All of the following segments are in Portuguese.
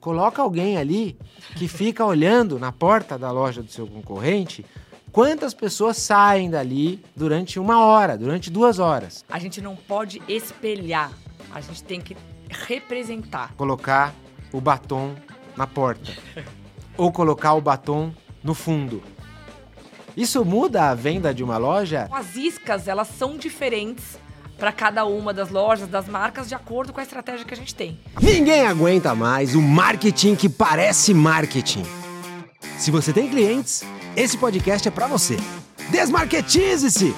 Coloca alguém ali que fica olhando na porta da loja do seu concorrente quantas pessoas saem dali durante uma hora, durante duas horas. A gente não pode espelhar, a gente tem que representar. Colocar o batom na porta ou colocar o batom no fundo. Isso muda a venda de uma loja? As iscas, elas são diferentes para cada uma das lojas, das marcas, de acordo com a estratégia que a gente tem. Ninguém aguenta mais o marketing que parece marketing. Se você tem clientes, esse podcast é para você. Desmarketize-se!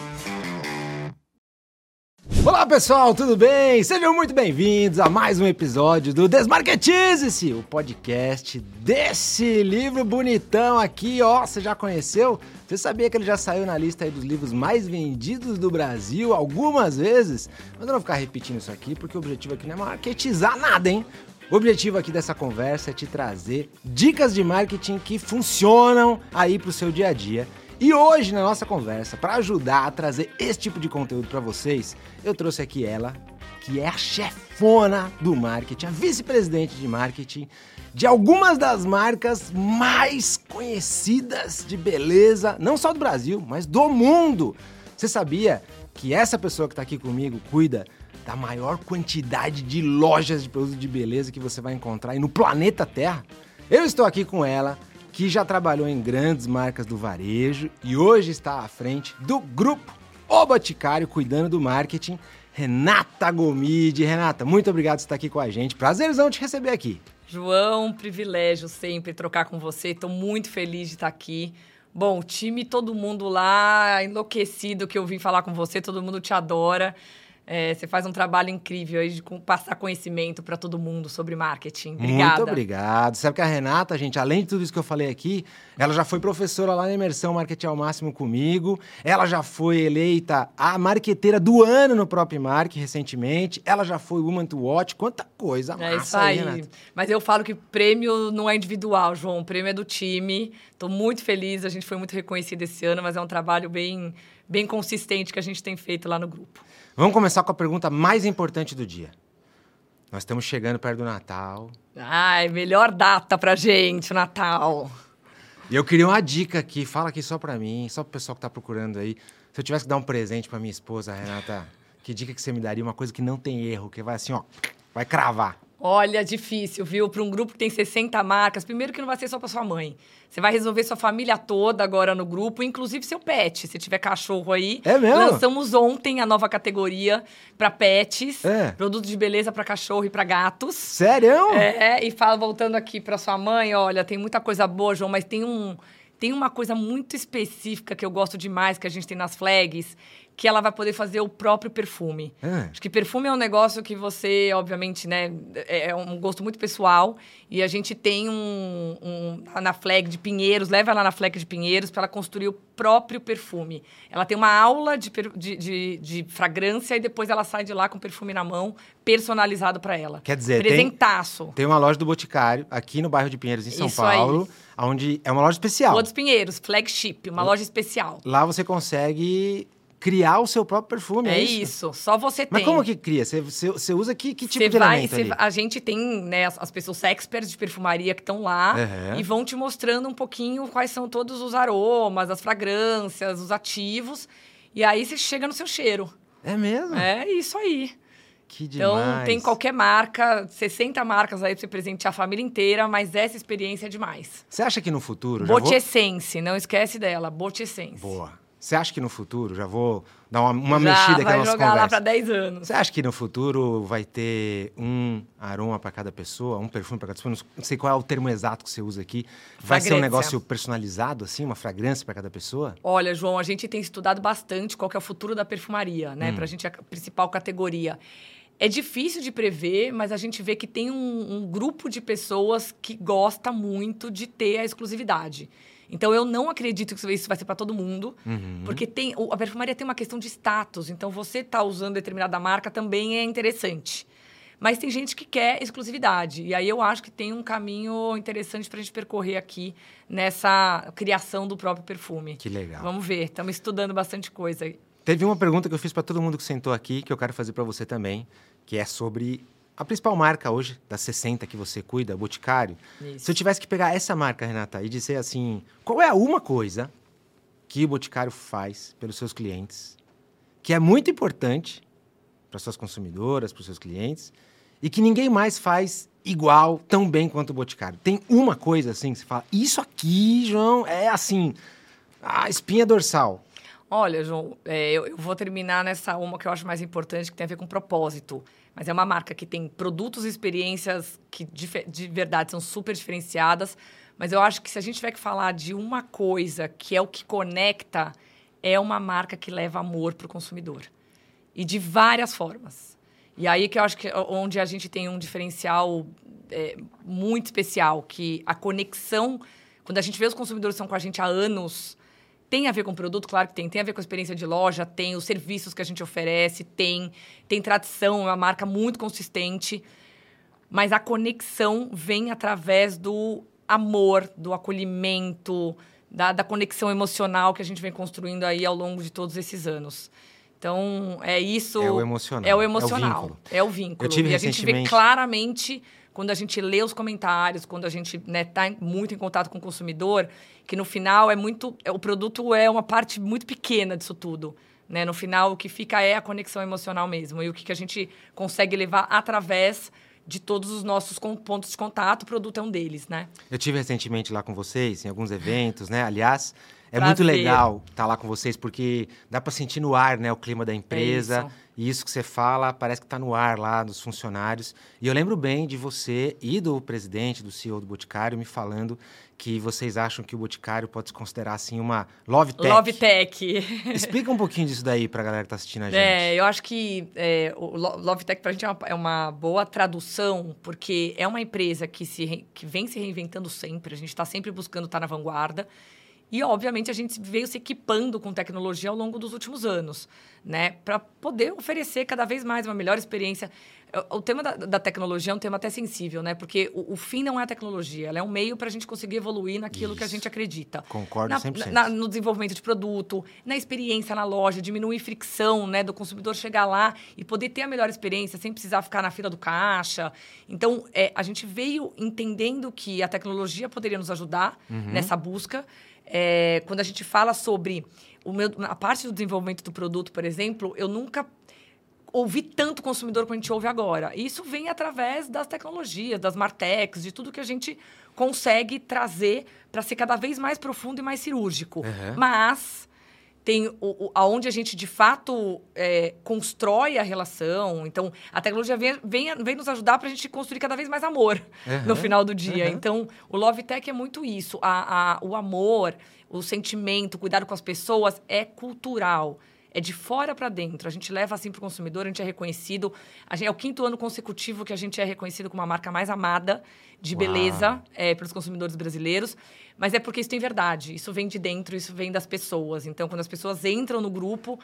Olá pessoal, tudo bem? Sejam muito bem-vindos a mais um episódio do Desmarketize-se, o podcast desse livro bonitão aqui, ó. Você já conheceu? Você sabia que ele já saiu na lista dos livros mais vendidos do Brasil algumas vezes? Mas eu não vou ficar repetindo isso aqui porque o objetivo aqui não é marketizar nada, hein? O objetivo aqui dessa conversa é te trazer dicas de marketing que funcionam aí pro seu dia a dia. E hoje, na nossa conversa, para ajudar a trazer esse tipo de conteúdo para vocês, eu trouxe aqui ela, que é a chefona do marketing, a vice-presidente de marketing de algumas das marcas mais conhecidas de beleza, não só do Brasil, mas do mundo. Você sabia que essa pessoa que está aqui comigo cuida da maior quantidade de lojas de produtos de beleza que você vai encontrar no planeta Terra? Eu estou aqui com ela, que já trabalhou em grandes marcas do varejo e hoje está à frente do grupo O Boticário, cuidando do marketing. Renata Gomide. Renata, muito obrigado por estar aqui com a gente. Prazerzão te receber aqui. João, privilégio sempre trocar com você. Estou muito feliz de estar aqui. Bom, time, todo mundo lá enlouquecido que eu vim falar com você, todo mundo te adora. É, você faz um trabalho incrível aí de passar conhecimento para todo mundo sobre marketing. Obrigada. Muito obrigado. Sabe que a Renata, gente, além de tudo isso que eu falei aqui, ela já foi professora lá na Imersão Marketing ao Máximo comigo. Ela já foi eleita a marqueteira do ano no próprio Mark recentemente. Ela já foi Woman to Watch. Quanta coisa massa É isso aí. Renata. Mas eu falo que prêmio não é individual, João. O prêmio é do time. Estou muito feliz. A gente foi muito reconhecido esse ano, mas é um trabalho bem, bem consistente que a gente tem feito lá no grupo. Vamos começar com a pergunta mais importante do dia. Nós estamos chegando perto do Natal. Ai, melhor data pra gente, o Natal. E eu queria uma dica aqui, fala aqui só pra mim, só pro pessoal que tá procurando aí. Se eu tivesse que dar um presente pra minha esposa, Renata, que dica que você me daria? Uma coisa que não tem erro, que vai assim, ó, vai cravar. Olha, difícil, viu? Para um grupo que tem 60 marcas, primeiro que não vai ser só para sua mãe. Você vai resolver sua família toda agora no grupo, inclusive seu pet. Se tiver cachorro aí. É mesmo? Lançamos ontem a nova categoria para pets. É. Produtos de beleza para cachorro e para gatos. Sério? É, e fala, voltando aqui para sua mãe, olha, tem muita coisa boa, João, mas tem um. Tem uma coisa muito específica que eu gosto demais, que a gente tem nas flags, que ela vai poder fazer o próprio perfume. É. Acho que perfume é um negócio que você, obviamente, né, é, é um gosto muito pessoal. E a gente tem um, um na flag de Pinheiros, leva ela na flag de Pinheiros para ela construir o próprio perfume. Ela tem uma aula de, de, de, de, fragrância e depois ela sai de lá com o perfume na mão, personalizado para ela. Quer dizer, Presentaço. Tem, tem uma loja do Boticário aqui no bairro de Pinheiros, em São Isso Paulo. Aí. Onde é uma loja especial. Rua dos Pinheiros, flagship, uma loja especial. Lá você consegue criar o seu próprio perfume. É, é isso? isso? só você tem. Mas como que cria? Você, você, você usa que, que tipo você de vai, elemento ali? A gente tem né, as, as pessoas experts de perfumaria que estão lá uhum. e vão te mostrando um pouquinho quais são todos os aromas, as fragrâncias, os ativos. E aí você chega no seu cheiro. É mesmo? É isso aí. Que demais. Então, tem qualquer marca, 60 marcas aí pra você presentear a família inteira, mas essa experiência é demais. Você acha que no futuro... Bote Essence, não esquece dela, Bote Essence. Boa. Você acha que no futuro, já vou dar uma, uma já, mexida aqui na nossa conversa. vai jogar lá para 10 anos. Você acha que no futuro vai ter um aroma para cada pessoa, um perfume para cada pessoa? Não sei qual é o termo exato que você usa aqui. Vai ser um negócio personalizado, assim, uma fragrância para cada pessoa? Olha, João, a gente tem estudado bastante qual é o futuro da perfumaria, né? Hum. Para a gente, a principal categoria. É difícil de prever, mas a gente vê que tem um, um grupo de pessoas que gosta muito de ter a exclusividade. Então eu não acredito que isso vai ser para todo mundo, uhum. porque tem a perfumaria tem uma questão de status. Então você tá usando determinada marca também é interessante. Mas tem gente que quer exclusividade. E aí eu acho que tem um caminho interessante para a gente percorrer aqui nessa criação do próprio perfume. Que legal. Vamos ver, estamos estudando bastante coisa. Teve uma pergunta que eu fiz para todo mundo que sentou aqui, que eu quero fazer para você também, que é sobre a principal marca hoje, das 60 que você cuida, Boticário. Isso. Se eu tivesse que pegar essa marca, Renata, e dizer assim, qual é a uma coisa que o Boticário faz pelos seus clientes, que é muito importante para suas consumidoras, para os seus clientes, e que ninguém mais faz igual, tão bem quanto o Boticário. Tem uma coisa assim, que você fala, isso aqui, João, é assim, a espinha dorsal. Olha, João, é, eu, eu, vou terminar nessa uma que eu acho mais importante, que tem a ver com propósito. Mas é uma marca que tem produtos e experiências que de, de verdade são super diferenciadas. Mas eu acho que se a gente tiver que falar de uma coisa que é o que conecta, é uma marca que leva amor para o consumidor. E de várias formas. E aí que eu acho que onde a gente tem um diferencial é, muito especial, que a conexão, quando a gente vê os consumidores que estão com a gente há anos, tem a ver com o produto, claro que tem. Tem a ver com a experiência de loja, tem os serviços que a gente oferece, tem. Tem tradição, é uma marca muito consistente. Mas a conexão vem através do amor, do acolhimento, da, da conexão emocional que a gente vem construindo aí ao longo de todos esses anos. Então, é isso. É o emocional. É o emocional. É o vínculo. É o vínculo. Eu tive e a gente vê claramente quando a gente lê os comentários, quando a gente está né, tá muito em contato com o consumidor, que no final é muito. É, o produto é uma parte muito pequena disso tudo. Né? No final, o que fica é a conexão emocional mesmo. E o que, que a gente consegue levar através de todos os nossos pontos de contato, o produto é um deles, né? Eu tive recentemente lá com vocês, em alguns eventos, né? Aliás, é muito legal estar tá lá com vocês, porque dá para sentir no ar, né, o clima da empresa. É e isso que você fala parece que está no ar lá dos funcionários. E eu lembro bem de você e do presidente, do CEO do Boticário, me falando que vocês acham que o Boticário pode se considerar assim uma love tech. Love tech. Explica um pouquinho disso daí para a galera que está assistindo a gente. É, eu acho que é, o love tech para a gente é uma, é uma, boa tradução, porque é uma empresa que, se, que vem se reinventando sempre. A gente está sempre buscando estar tá na vanguarda. E, obviamente, a gente veio se equipando com tecnologia ao longo dos últimos anos, né? Para poder oferecer cada vez mais uma melhor experiência. O tema da, da tecnologia é um tema até sensível, né? Porque o, o, fim não é a tecnologia, ela é um meio para a gente conseguir evoluir naquilo Isso. que a gente acredita. Concordo na, 100%. Na, no desenvolvimento de produto, na experiência na loja, diminuir fricção, né? Do consumidor chegar lá e poder ter a melhor experiência sem precisar ficar na fila do caixa. Então, é, a gente veio entendendo que a tecnologia poderia nos ajudar uhum. nessa busca. É, quando a gente fala sobre o meu, a parte do desenvolvimento do produto, por exemplo, eu nunca ouvi tanto consumidor como a gente ouve agora. E isso vem através das tecnologias, das martechs, de tudo que a gente consegue trazer para ser cada vez mais profundo e mais cirúrgico. Uhum. Mas tem o, o, aonde a gente de fato é, constrói a relação. Então, a tecnologia vem, vem, vem nos ajudar para a gente construir cada vez mais amor uhum, no final do dia. Uhum. Então, o Love Tech é muito isso. A, a, o amor, o sentimento, o cuidado com as pessoas é cultural. É de fora para dentro. A gente leva assim para o consumidor, a gente é reconhecido. Gente, é o quinto ano consecutivo que a gente é reconhecido como a marca mais amada de Uau. beleza é, pelos consumidores brasileiros. Mas é porque isso tem verdade. Isso vem de dentro, isso vem das pessoas. Então, quando as pessoas entram no grupo,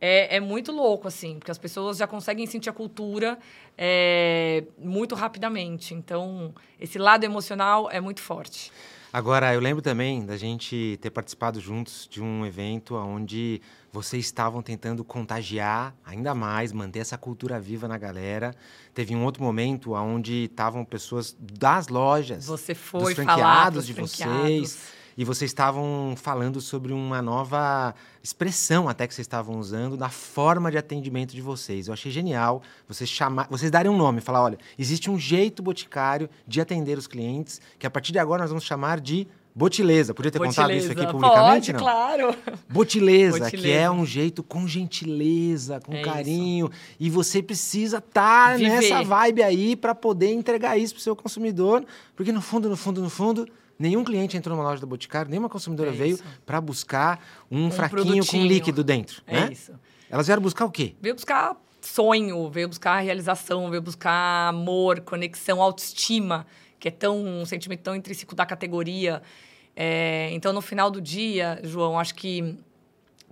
é, é muito louco, assim, porque as pessoas já conseguem sentir a cultura é, muito rapidamente. Então, esse lado emocional é muito forte. Agora, eu lembro também da gente ter participado juntos de um evento onde vocês estavam tentando contagiar ainda mais, manter essa cultura viva na galera. Teve um outro momento onde estavam pessoas das lojas, Você foi dos franqueados de franqueados. vocês, e vocês estavam falando sobre uma nova expressão até que vocês estavam usando na forma de atendimento de vocês. Eu achei genial vocês chamar, vocês darem um nome, falar, olha, existe um jeito boticário de atender os clientes que a partir de agora nós vamos chamar de Botileza, podia ter Botileza. contado isso aqui publicamente, Pode, não? claro. Botileza, Botileza, que é um jeito com gentileza, com é carinho, isso. e você precisa estar tá nessa vibe aí para poder entregar isso pro seu consumidor, porque no fundo, no fundo, no fundo, nenhum cliente entrou numa loja da Boticário, nenhuma consumidora é veio para buscar um, um fraquinho com líquido dentro, é né? isso. Elas vieram buscar o quê? Veio buscar sonho, veio buscar realização, veio buscar amor, conexão, autoestima que é tão um sentimento tão intrínseco da categoria. É, então, no final do dia, João, acho que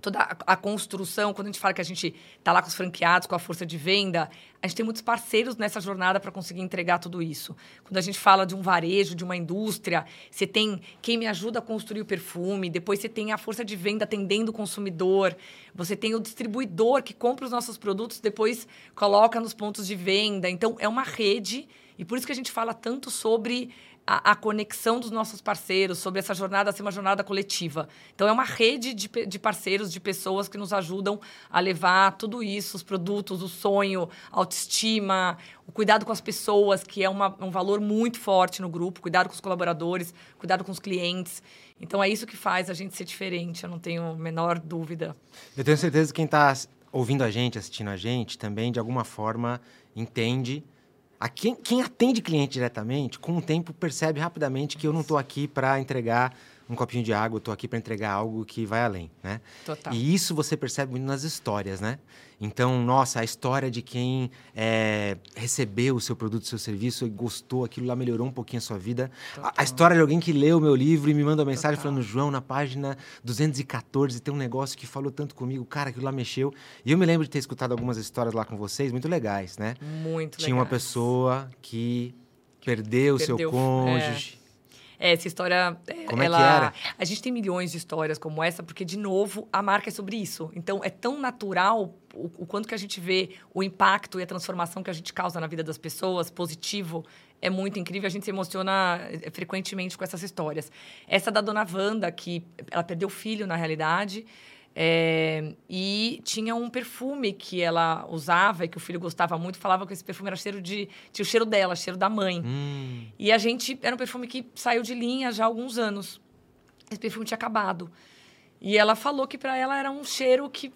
toda a, construção, quando a gente fala que a gente está lá com os franqueados, com a força de venda, a gente tem muitos parceiros nessa jornada para conseguir entregar tudo isso. Quando a gente fala de um varejo, de uma indústria, você tem quem me ajuda a construir o perfume, depois você tem a força de venda atendendo o consumidor, você tem o distribuidor que compra os nossos produtos, depois coloca nos pontos de venda. Então, é uma rede, e por isso que a gente fala tanto sobre a, a, conexão dos nossos parceiros, sobre essa jornada ser uma jornada coletiva. Então, é uma rede de, de parceiros, de pessoas que nos ajudam a levar tudo isso, os produtos, o sonho, a autoestima, o cuidado com as pessoas, que é uma, um valor muito forte no grupo, cuidado com os colaboradores, cuidado com os clientes. Então, é isso que faz a gente ser diferente, eu não tenho a menor dúvida. Eu tenho certeza que quem está ouvindo a gente, assistindo a gente, também, de alguma forma, entende a quem, quem atende cliente diretamente, com o tempo, percebe rapidamente que eu não estou aqui para entregar um copinho de água, eu estou aqui para entregar algo que vai além, né? Total. E isso você percebe muito nas histórias, né? Então, nossa, a história de quem é, recebeu o seu produto, o seu serviço e gostou, aquilo lá melhorou um pouquinho a sua vida. A, a, história de alguém que leu o meu livro e me manda uma mensagem Total. falando, João, na página 214 tem um negócio que falou tanto comigo, cara, aquilo lá mexeu. E eu me lembro de ter escutado algumas histórias lá com vocês, muito legais, né? Muito Tinha legais. uma pessoa que perdeu o seu cônjuge. É é, essa história. É, como ela, é que era? A gente tem milhões de histórias como essa, porque, de novo, a marca é sobre isso. Então, é tão natural o, o quanto que a gente vê o impacto e a transformação que a gente causa na vida das pessoas, positivo, é muito incrível. A gente se emociona é, frequentemente com essas histórias. Essa da dona Wanda, que ela perdeu o filho, na realidade. É, e tinha um perfume que ela usava e que o filho gostava muito, falava que esse perfume era cheiro de. tinha o cheiro dela, cheiro da mãe. Hum. E a gente. Era um perfume que saiu de linha já há alguns anos. Esse perfume tinha acabado. E ela falou que para ela era um cheiro que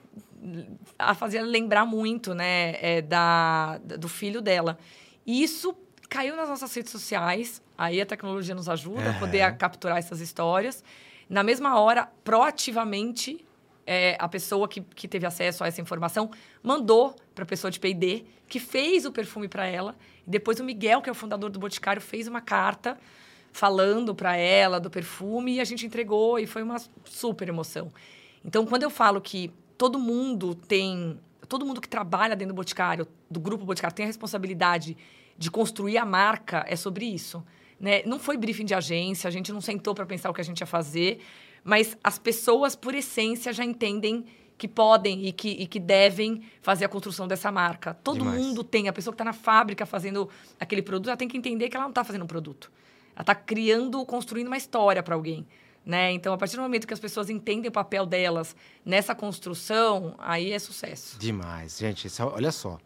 a fazia lembrar muito, né, é, da, do filho dela. E isso caiu nas nossas redes sociais. Aí a tecnologia nos ajuda é. a poder capturar essas histórias. Na mesma hora, proativamente, é, a pessoa que, que teve acesso a essa informação mandou para a pessoa de P&D, que fez o perfume para ela. Depois o Miguel, que é o fundador do Boticário, fez uma carta falando para ela do perfume e a gente entregou e foi uma super emoção. Então, quando eu falo que todo mundo tem, todo mundo que trabalha dentro do Boticário, do grupo Boticário, tem a responsabilidade de construir a marca, é sobre isso. Né? Não foi briefing de agência, a gente não sentou para pensar o que a gente ia fazer mas as pessoas, por essência, já entendem que podem e que, e que devem fazer a construção dessa marca. Todo Demais. mundo tem. A pessoa que está na fábrica fazendo aquele produto, ela tem que entender que ela não está fazendo um produto. Ela está criando, construindo uma história para alguém. Né? Então, a partir do momento que as pessoas entendem o papel delas nessa construção, aí é sucesso. Demais. Gente, isso, olha só.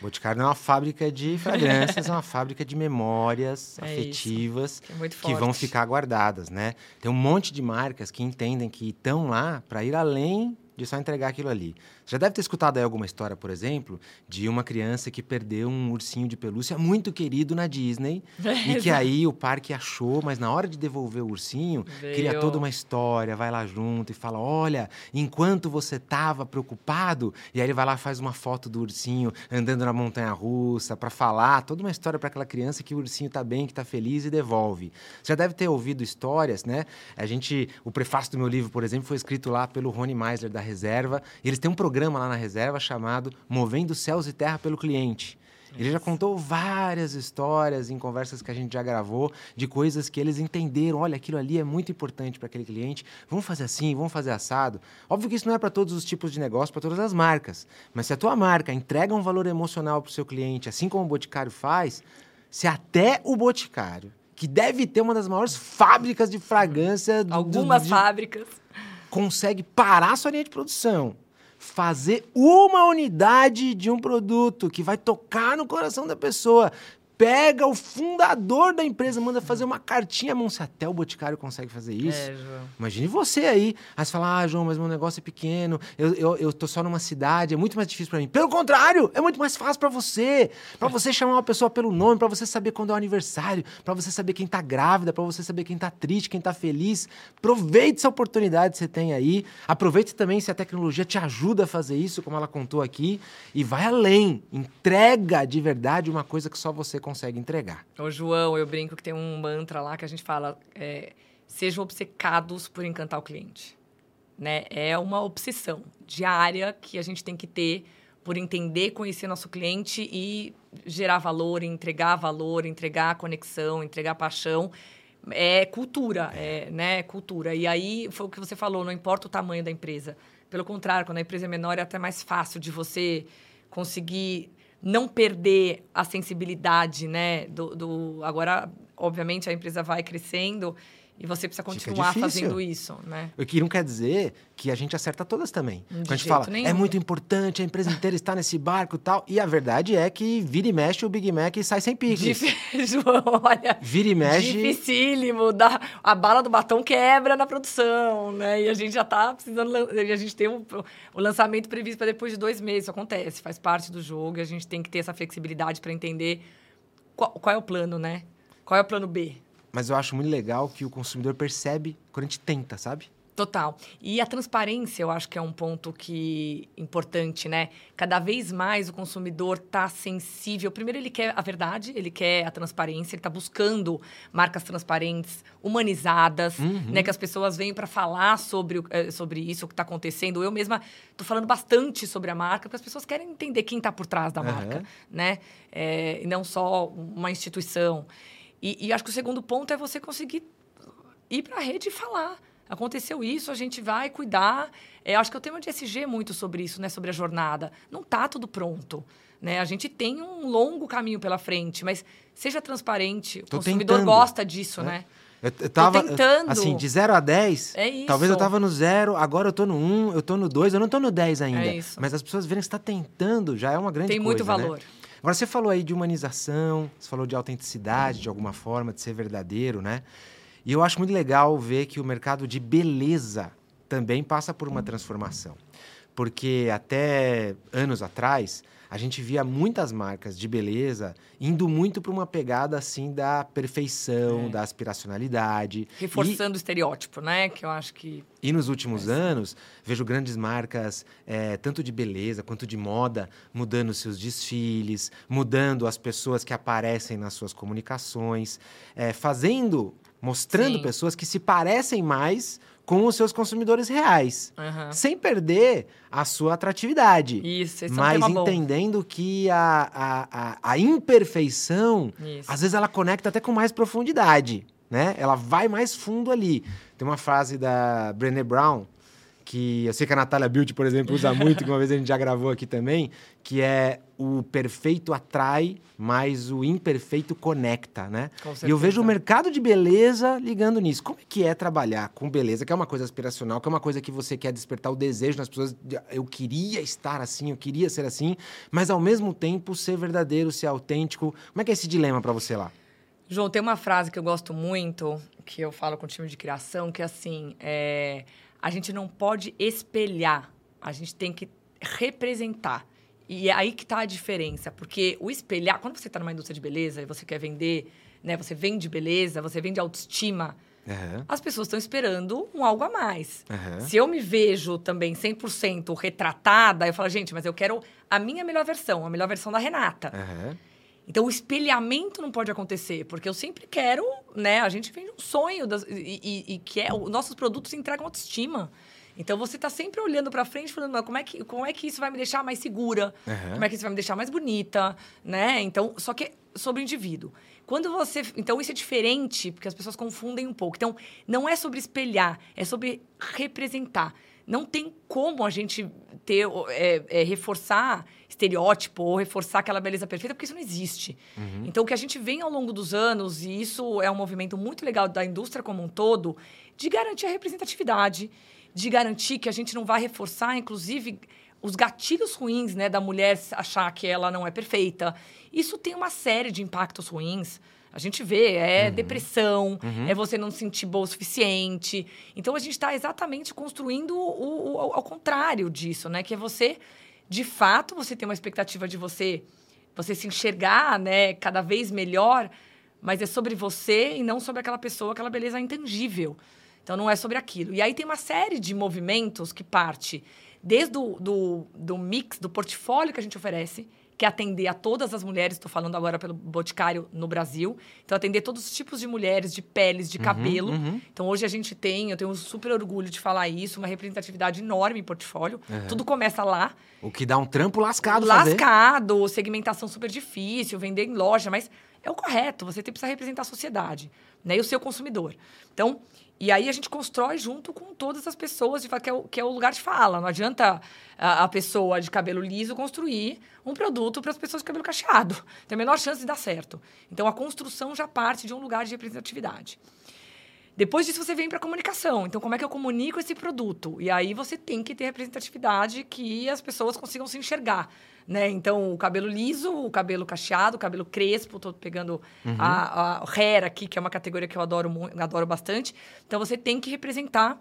Boticário não é uma fábrica de fragrâncias, é uma fábrica de memórias é afetivas que, é que, vão ficar guardadas, né? Tem um monte de marcas que entendem que estão lá para ir além de só entregar aquilo ali. Já deve ter escutado aí alguma história, por exemplo, de uma criança que perdeu um ursinho de pelúcia muito querido na Disney é, e que aí o parque achou, mas na hora de devolver o ursinho, Veio. cria toda uma história, vai lá junto e fala: "Olha, enquanto você estava preocupado", e aí ele vai lá faz uma foto do ursinho andando na montanha russa para falar toda uma história para aquela criança que o ursinho está bem, que está feliz e devolve. Você já deve ter ouvido histórias, né? A gente, o prefácio do meu livro, por exemplo, foi escrito lá pelo Rony Meisler da Reserva, e eles têm um programa programa lá na reserva chamado Movendo Céus e Terra pelo Cliente. Ele já contou várias histórias em conversas que a gente já gravou de coisas que eles entenderam. Olha, aquilo ali é muito importante para aquele cliente. Vamos fazer assim, vamos fazer assado. Óbvio que isso não é para todos os tipos de negócio, para todas as marcas. Mas se a tua marca entrega um valor emocional para o seu cliente, assim como o Boticário faz, se até o Boticário, que deve ter uma das maiores fábricas de fragrância... Algumas do, de, fábricas. Consegue parar sua linha de produção fazer uma unidade de um produto que vai tocar no coração da pessoa, pega o fundador da empresa, manda fazer uma cartinha, mão, se até o Boticário consegue fazer isso. É, João. Imagine você aí. Aí você fala, ah, João, mas meu negócio é pequeno, eu, eu, eu tô só numa cidade, é muito mais difícil para mim. Pelo contrário, é muito mais fácil para você. para você chamar uma pessoa pelo nome, para você saber quando é o aniversário, para você saber quem tá grávida, para você saber quem tá triste, quem tá feliz. Aproveite essa oportunidade que você tem aí. Aproveite também se a tecnologia te ajuda a fazer isso, como ela contou aqui, e vai além. Entrega de verdade uma coisa que só você consegue entregar. Ô, João, eu brinco que tem um mantra lá que a gente fala: é, sejam obcecados por encantar o cliente. né? É uma obsessão diária que a gente tem que ter por entender, conhecer nosso cliente e gerar valor, entregar valor, entregar conexão, entregar paixão. É cultura, é, né? Cultura. E aí foi o que você falou, não importa o tamanho da empresa. Pelo contrário, quando a empresa é menor, é até mais fácil de você conseguir não perder a sensibilidade, né? Do, do, agora, obviamente, a empresa vai crescendo e você precisa continuar fazendo isso, né? O que não quer dizer que a gente acerta todas também. De Quando a gente fala, é nenhum. é muito importante, a empresa inteira está nesse barco e tal. E a verdade é que vira e mexe o Big Mac e sai sem piques. Difícil, olha. Vira e mexe. Dificílimo. A bala do batom quebra na produção, né? E a gente já está precisando. E a gente tem o, o lançamento previsto para depois de dois meses. Isso acontece, faz parte do jogo. E a gente tem que ter essa flexibilidade para entender qual, qual é o plano, né? Qual é o plano B? Mas eu acho muito legal que o consumidor percebe quando a gente tenta, sabe? Total. E a transparência, eu acho que é um ponto que importante, né? Cada vez mais o consumidor está sensível. Primeiro, ele quer a verdade, ele quer a transparência, ele está buscando marcas transparentes, humanizadas, uhum. né? Que as pessoas venham para falar sobre, eh, sobre isso, o que está acontecendo. Eu mesma estou falando bastante sobre a marca, porque as pessoas querem entender quem está por trás da uhum. marca, né? É, e não só uma instituição. E, e acho que o segundo ponto é você conseguir ir para a rede e falar. Aconteceu isso, a gente vai cuidar. É, acho que o tema de SG é muito sobre isso, né? Sobre a jornada. Não está tudo pronto. Né? A gente tem um longo caminho pela frente, mas seja transparente. O consumidor tentando, gosta disso, né? né? Eu, eu tava, tentando. assim, de 0 a 10, é talvez eu tava no 0, agora eu tô no 1, um, eu tô no 2, eu não tô no 10 ainda. É. Mas as pessoas verem que você tá tentando, já é uma grande tem coisa, Tem muito valor. Né? Agora, você falou aí de humanização, você falou de autenticidade, de alguma forma, de ser verdadeiro, né? E eu acho muito legal ver que o mercado de beleza também passa por uma transformação. Porque até anos atrás, a gente via muitas marcas de beleza indo muito para uma pegada assim da perfeição, é. da aspiracionalidade. Reforçando e, o estereótipo, né? Que eu acho que. E nos últimos é. anos, vejo grandes marcas, é, tanto de beleza quanto de moda, mudando seus desfiles, mudando as pessoas que aparecem nas suas comunicações, é, fazendo, mostrando Sim. pessoas que se parecem mais com os seus consumidores reais, uhum. sem perder a sua atratividade. Isso, esse mas é um entendendo que a, a, a, a imperfeição, Isso. às vezes, ela conecta até com mais profundidade, né? Ela vai mais fundo ali. Tem uma frase da Brené Brown, que eu sei que a Natália Beauty, por exemplo, usa muito, que uma vez a gente já gravou aqui também, que é o perfeito atrai, mas o imperfeito conecta, né? E eu vejo o mercado de beleza ligando nisso. Como é que é trabalhar com beleza, que é uma coisa aspiracional, que é uma coisa que você quer despertar o desejo nas pessoas, eu queria estar assim, eu queria ser assim, mas ao mesmo tempo ser verdadeiro, ser autêntico. Como é que é esse dilema para você lá? João, tem uma frase que eu gosto muito, que eu falo com o time de criação, que é assim, é a gente não pode espelhar, a gente tem que representar. E é aí que está a diferença, porque o espelhar, quando você está numa indústria de beleza e você quer vender, né, você vende beleza, você vende autoestima, Uhum. As pessoas estão esperando um algo a mais. Uhum. Se eu me vejo também 100% retratada, eu falo, gente, mas eu quero a minha melhor versão, a melhor versão da Renata. Uhum. Então, o espelhamento não pode acontecer, porque eu sempre quero, né? A gente vende um sonho das, e, e, e, que é, os nossos produtos entregam autoestima. Então, você está sempre olhando para frente, falando, como é, que, como é que isso vai me deixar mais segura? Uhum. Como é que isso vai me deixar mais bonita? Né? Então, só que sobre o indivíduo. Quando você... Então, isso é diferente, porque as pessoas confundem um pouco. Então, não é sobre espelhar, é sobre representar não tem como a gente ter é, é, reforçar estereótipo ou reforçar aquela beleza perfeita, porque isso não existe. Uhum. Então, o que a gente vem ao longo dos anos, e isso é um movimento muito legal da indústria como um todo, de garantir a representatividade, de garantir que a gente não vai reforçar, inclusive, os gatilhos ruins né, da mulher achar que ela não é perfeita. Isso tem uma série de impactos ruins. A gente vê, é uhum. depressão, uhum. é você não se sentir boa o suficiente. Então a gente está exatamente construindo o, o, ao contrário disso, né? Que é você, de fato, você tem uma expectativa de você, você se enxergar, né, cada vez melhor, mas é sobre você e não sobre aquela pessoa, aquela beleza intangível. Então não é sobre aquilo. E aí tem uma série de movimentos que parte desde o do, do mix, do portfólio que a gente oferece, que atender a todas as mulheres, estou falando agora pelo Boticário no Brasil. Então, atender todos os tipos de mulheres, de peles, de cabelo. uhum. Então, hoje a gente tem, eu tenho super orgulho de falar isso, uma representatividade enorme em portfólio. Tudo começa lá. O que dá um trampo lascado fazer. Lascado, segmentação super difícil, vender em loja, mas é o correto, você tem, precisa representar a sociedade, né? E o seu consumidor. Então, e aí a gente constrói junto com todas as pessoas, que, é o, que é o lugar de fala. Não adianta a, a pessoa de cabelo liso construir um produto para as pessoas de cabelo cacheado. Tem a menor chance de dar certo. Então, a construção já parte de um lugar de representatividade. Depois disso, você vem para a comunicação. Então, como é que eu comunico esse produto? E aí você tem que ter representatividade que as pessoas consigam se enxergar. Né? Então, o cabelo liso, o cabelo cacheado, o cabelo crespo. Estou pegando a, a hair aqui, que é uma categoria que eu adoro, adoro bastante. Então, você tem que representar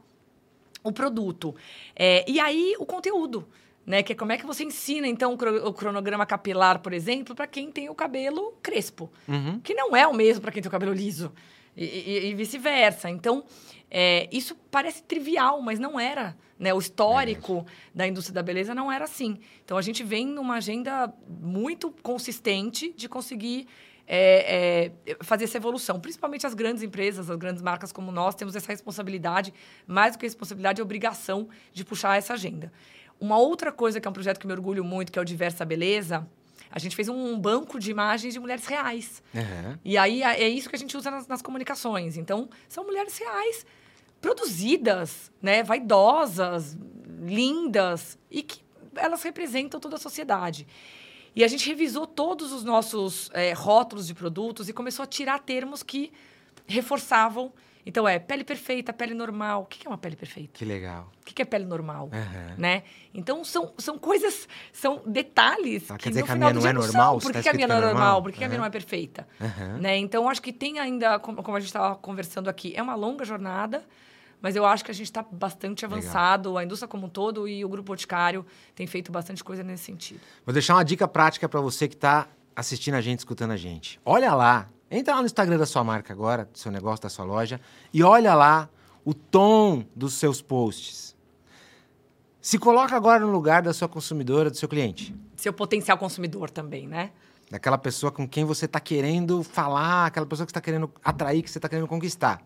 o produto. É, e aí, o conteúdo. Né? Que é como é que você ensina, então, o cronograma capilar, por exemplo, para quem tem o cabelo crespo. Uhum. Que não é o mesmo para quem tem o cabelo liso. E, e- e vice-versa. Então, é, isso parece trivial, mas não era. Né? O histórico da indústria da beleza não era assim. Então, a gente vem numa agenda muito consistente de conseguir é, é, fazer essa evolução. Principalmente as grandes empresas, as grandes marcas como nós, temos essa responsabilidade, mais do que responsabilidade, é obrigação de puxar essa agenda. Uma outra coisa que é um projeto que me orgulho muito, que é o Diversa Beleza, a gente fez um banco de imagens de mulheres reais. Uhum. E aí é é isso que a gente usa nas, nas comunicações. Então, são mulheres reais, produzidas, né, vaidosas, lindas e que elas representam toda a sociedade. E a gente revisou todos os nossos eh, rótulos de produtos e começou a tirar termos que reforçavam. Então, é pele perfeita, pele normal. O que é uma pele perfeita? Que legal. O que é pele normal? Uhum. Né? Então, são, são coisas, são detalhes Ah, que quer dizer no que a minha não é normal? Por que, a minha não é é normal? Por que, a minha não é perfeita? Uhum. Né? Então, acho que tem ainda, como, como a gente estava conversando aqui, é uma longa jornada, mas eu acho que a gente está bastante avançado, a indústria como um todo e o Grupo Boticário tem feito bastante coisa nesse sentido. Vou deixar uma dica prática para você que está assistindo a gente, escutando a gente. Olha lá, entra lá no Instagram da sua marca agora, do seu negócio, da sua loja, e olha lá o tom dos seus posts. Se coloca agora no lugar da sua consumidora, do seu cliente. Seu potencial consumidor também, né? Daquela pessoa com quem você está querendo falar, aquela pessoa que você está querendo atrair, que você está querendo conquistar.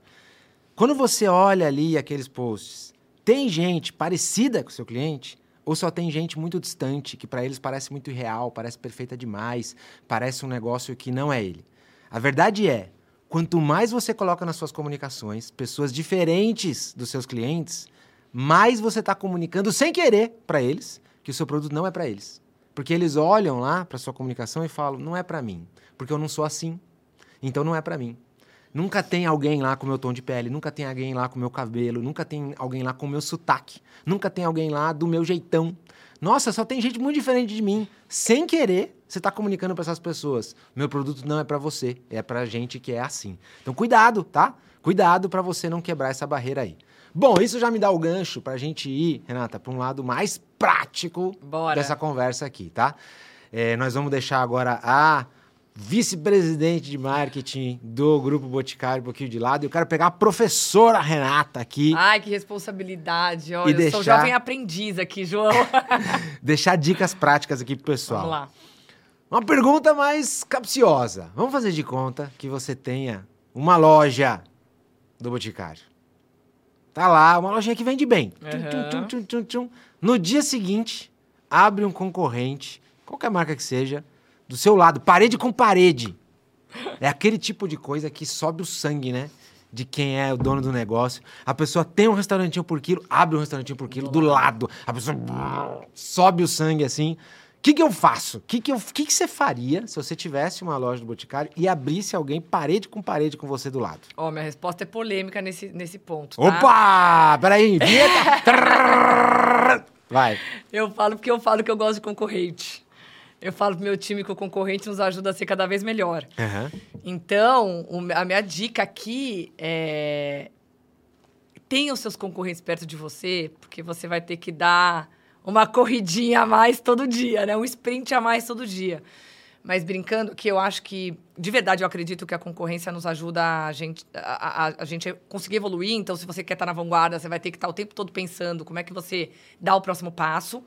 Quando você olha ali aqueles posts, tem gente parecida com o seu cliente ou só tem gente muito distante, que para eles parece muito irreal, parece perfeita demais, parece um negócio que não é ele? A verdade é, quanto mais você coloca nas suas comunicações pessoas diferentes dos seus clientes, mais você está comunicando sem querer para eles que o seu produto não é para eles. Porque eles olham lá para sua comunicação e falam: não é para mim, porque eu não sou assim. Então não é para mim. Nunca tem alguém lá com meu tom de pele, nunca tem alguém lá com meu cabelo, nunca tem alguém lá com meu sotaque, nunca tem alguém lá do meu jeitão. Nossa, só tem gente muito diferente de mim. Sem querer, você está comunicando para essas pessoas: meu produto não é para você, é para gente que é assim. Então cuidado, tá? Cuidado para você não quebrar essa barreira aí. Bom, isso já me dá o gancho para a gente ir, Renata, para um lado mais prático Bora. dessa conversa aqui, tá? É, nós vamos deixar agora a vice-presidente de marketing do Grupo Boticário um pouquinho de lado. Eu quero pegar a professora Renata aqui, Ai, que responsabilidade. Olha, eu deixar- sou jovem aprendiz aqui, João. deixar dicas práticas aqui pro pessoal. Vamos lá. Uma pergunta mais capciosa. Vamos fazer de conta que você tenha uma loja do Boticário. Tá lá, uma lojinha que vende bem. Tum, tum, tum, tum. No dia seguinte, abre um concorrente, qualquer marca que seja, do seu lado, parede com parede. É aquele tipo de coisa que sobe o sangue, né? De quem é o dono do negócio. A pessoa tem um restaurantinho por quilo, abre um restaurantinho por quilo do lado. A pessoa sobe o sangue assim. O que, que eu faço? O que, que, eu- que, que você faria se você tivesse uma loja do Boticário e abrisse alguém parede com parede com você do lado? Ó, minha resposta é polêmica nesse, nesse ponto, tá? Opa! Peraí, vinheta! Vai. Eu falo porque eu falo que eu gosto de concorrente. Eu falo pro meu time que o concorrente nos ajuda a ser cada vez melhor. Aham. Então, o- a minha dica aqui é... Tenha os seus concorrentes perto de você, porque você vai ter que dar uma corridinha a mais todo dia, né? Um sprint a mais todo dia. Mas brincando, que eu acho que, de verdade, eu acredito que a concorrência nos ajuda a gente a, a- a gente conseguir evoluir. Então, se você quer estar na vanguarda, você vai ter que estar o tempo todo pensando como é que você dá o próximo passo.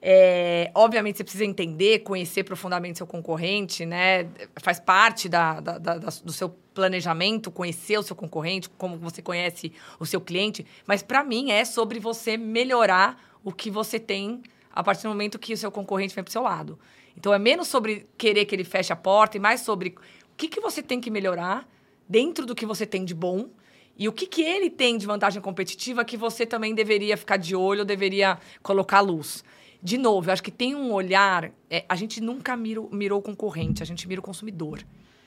É, obviamente, você precisa entender, conhecer profundamente seu concorrente, né? Faz parte da, da, da, do seu planejamento, conhecer o seu concorrente, como você conhece o seu cliente. Mas, para mim, é sobre você melhorar o que você tem a partir do momento que o seu concorrente vem para o seu lado. Então, é menos sobre querer que ele feche a porta e mais sobre o que, que você tem que melhorar dentro do que você tem de bom e o que, que ele tem de vantagem competitiva que você também deveria ficar de olho, deveria colocar luz de novo, eu acho que tem um olhar. É, a gente nunca mirou, mirou o concorrente, a gente mira o consumidor.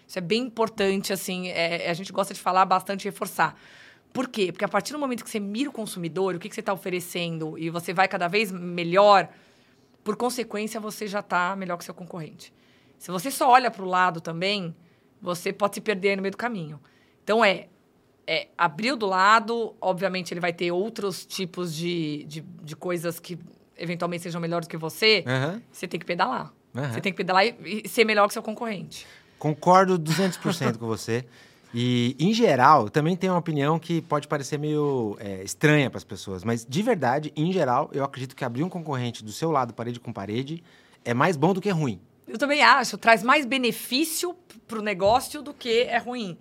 Isso é bem importante, assim, é, a gente gosta de falar bastante e reforçar. Por quê? Porque a partir do momento que você mira o consumidor, o que, que você está oferecendo e você vai cada vez melhor, por consequência, você já está melhor que seu concorrente. Se você só olha para o lado também, você pode se perder no meio do caminho. Então, é, é abriu do lado, obviamente ele vai ter outros tipos de, de, de coisas que eventualmente sejam melhores que você, uhum. você tem que pedalar. Uhum. Você tem que pedalar e, e ser melhor que seu concorrente. Concordo 200% com você. E, em geral, também tenho uma opinião que pode parecer meio é, estranha para as pessoas, mas de verdade, em geral, eu acredito que abrir um concorrente do seu lado, parede com parede, é mais bom do que ruim. Eu também acho. Traz mais benefício para o negócio do que é ruim,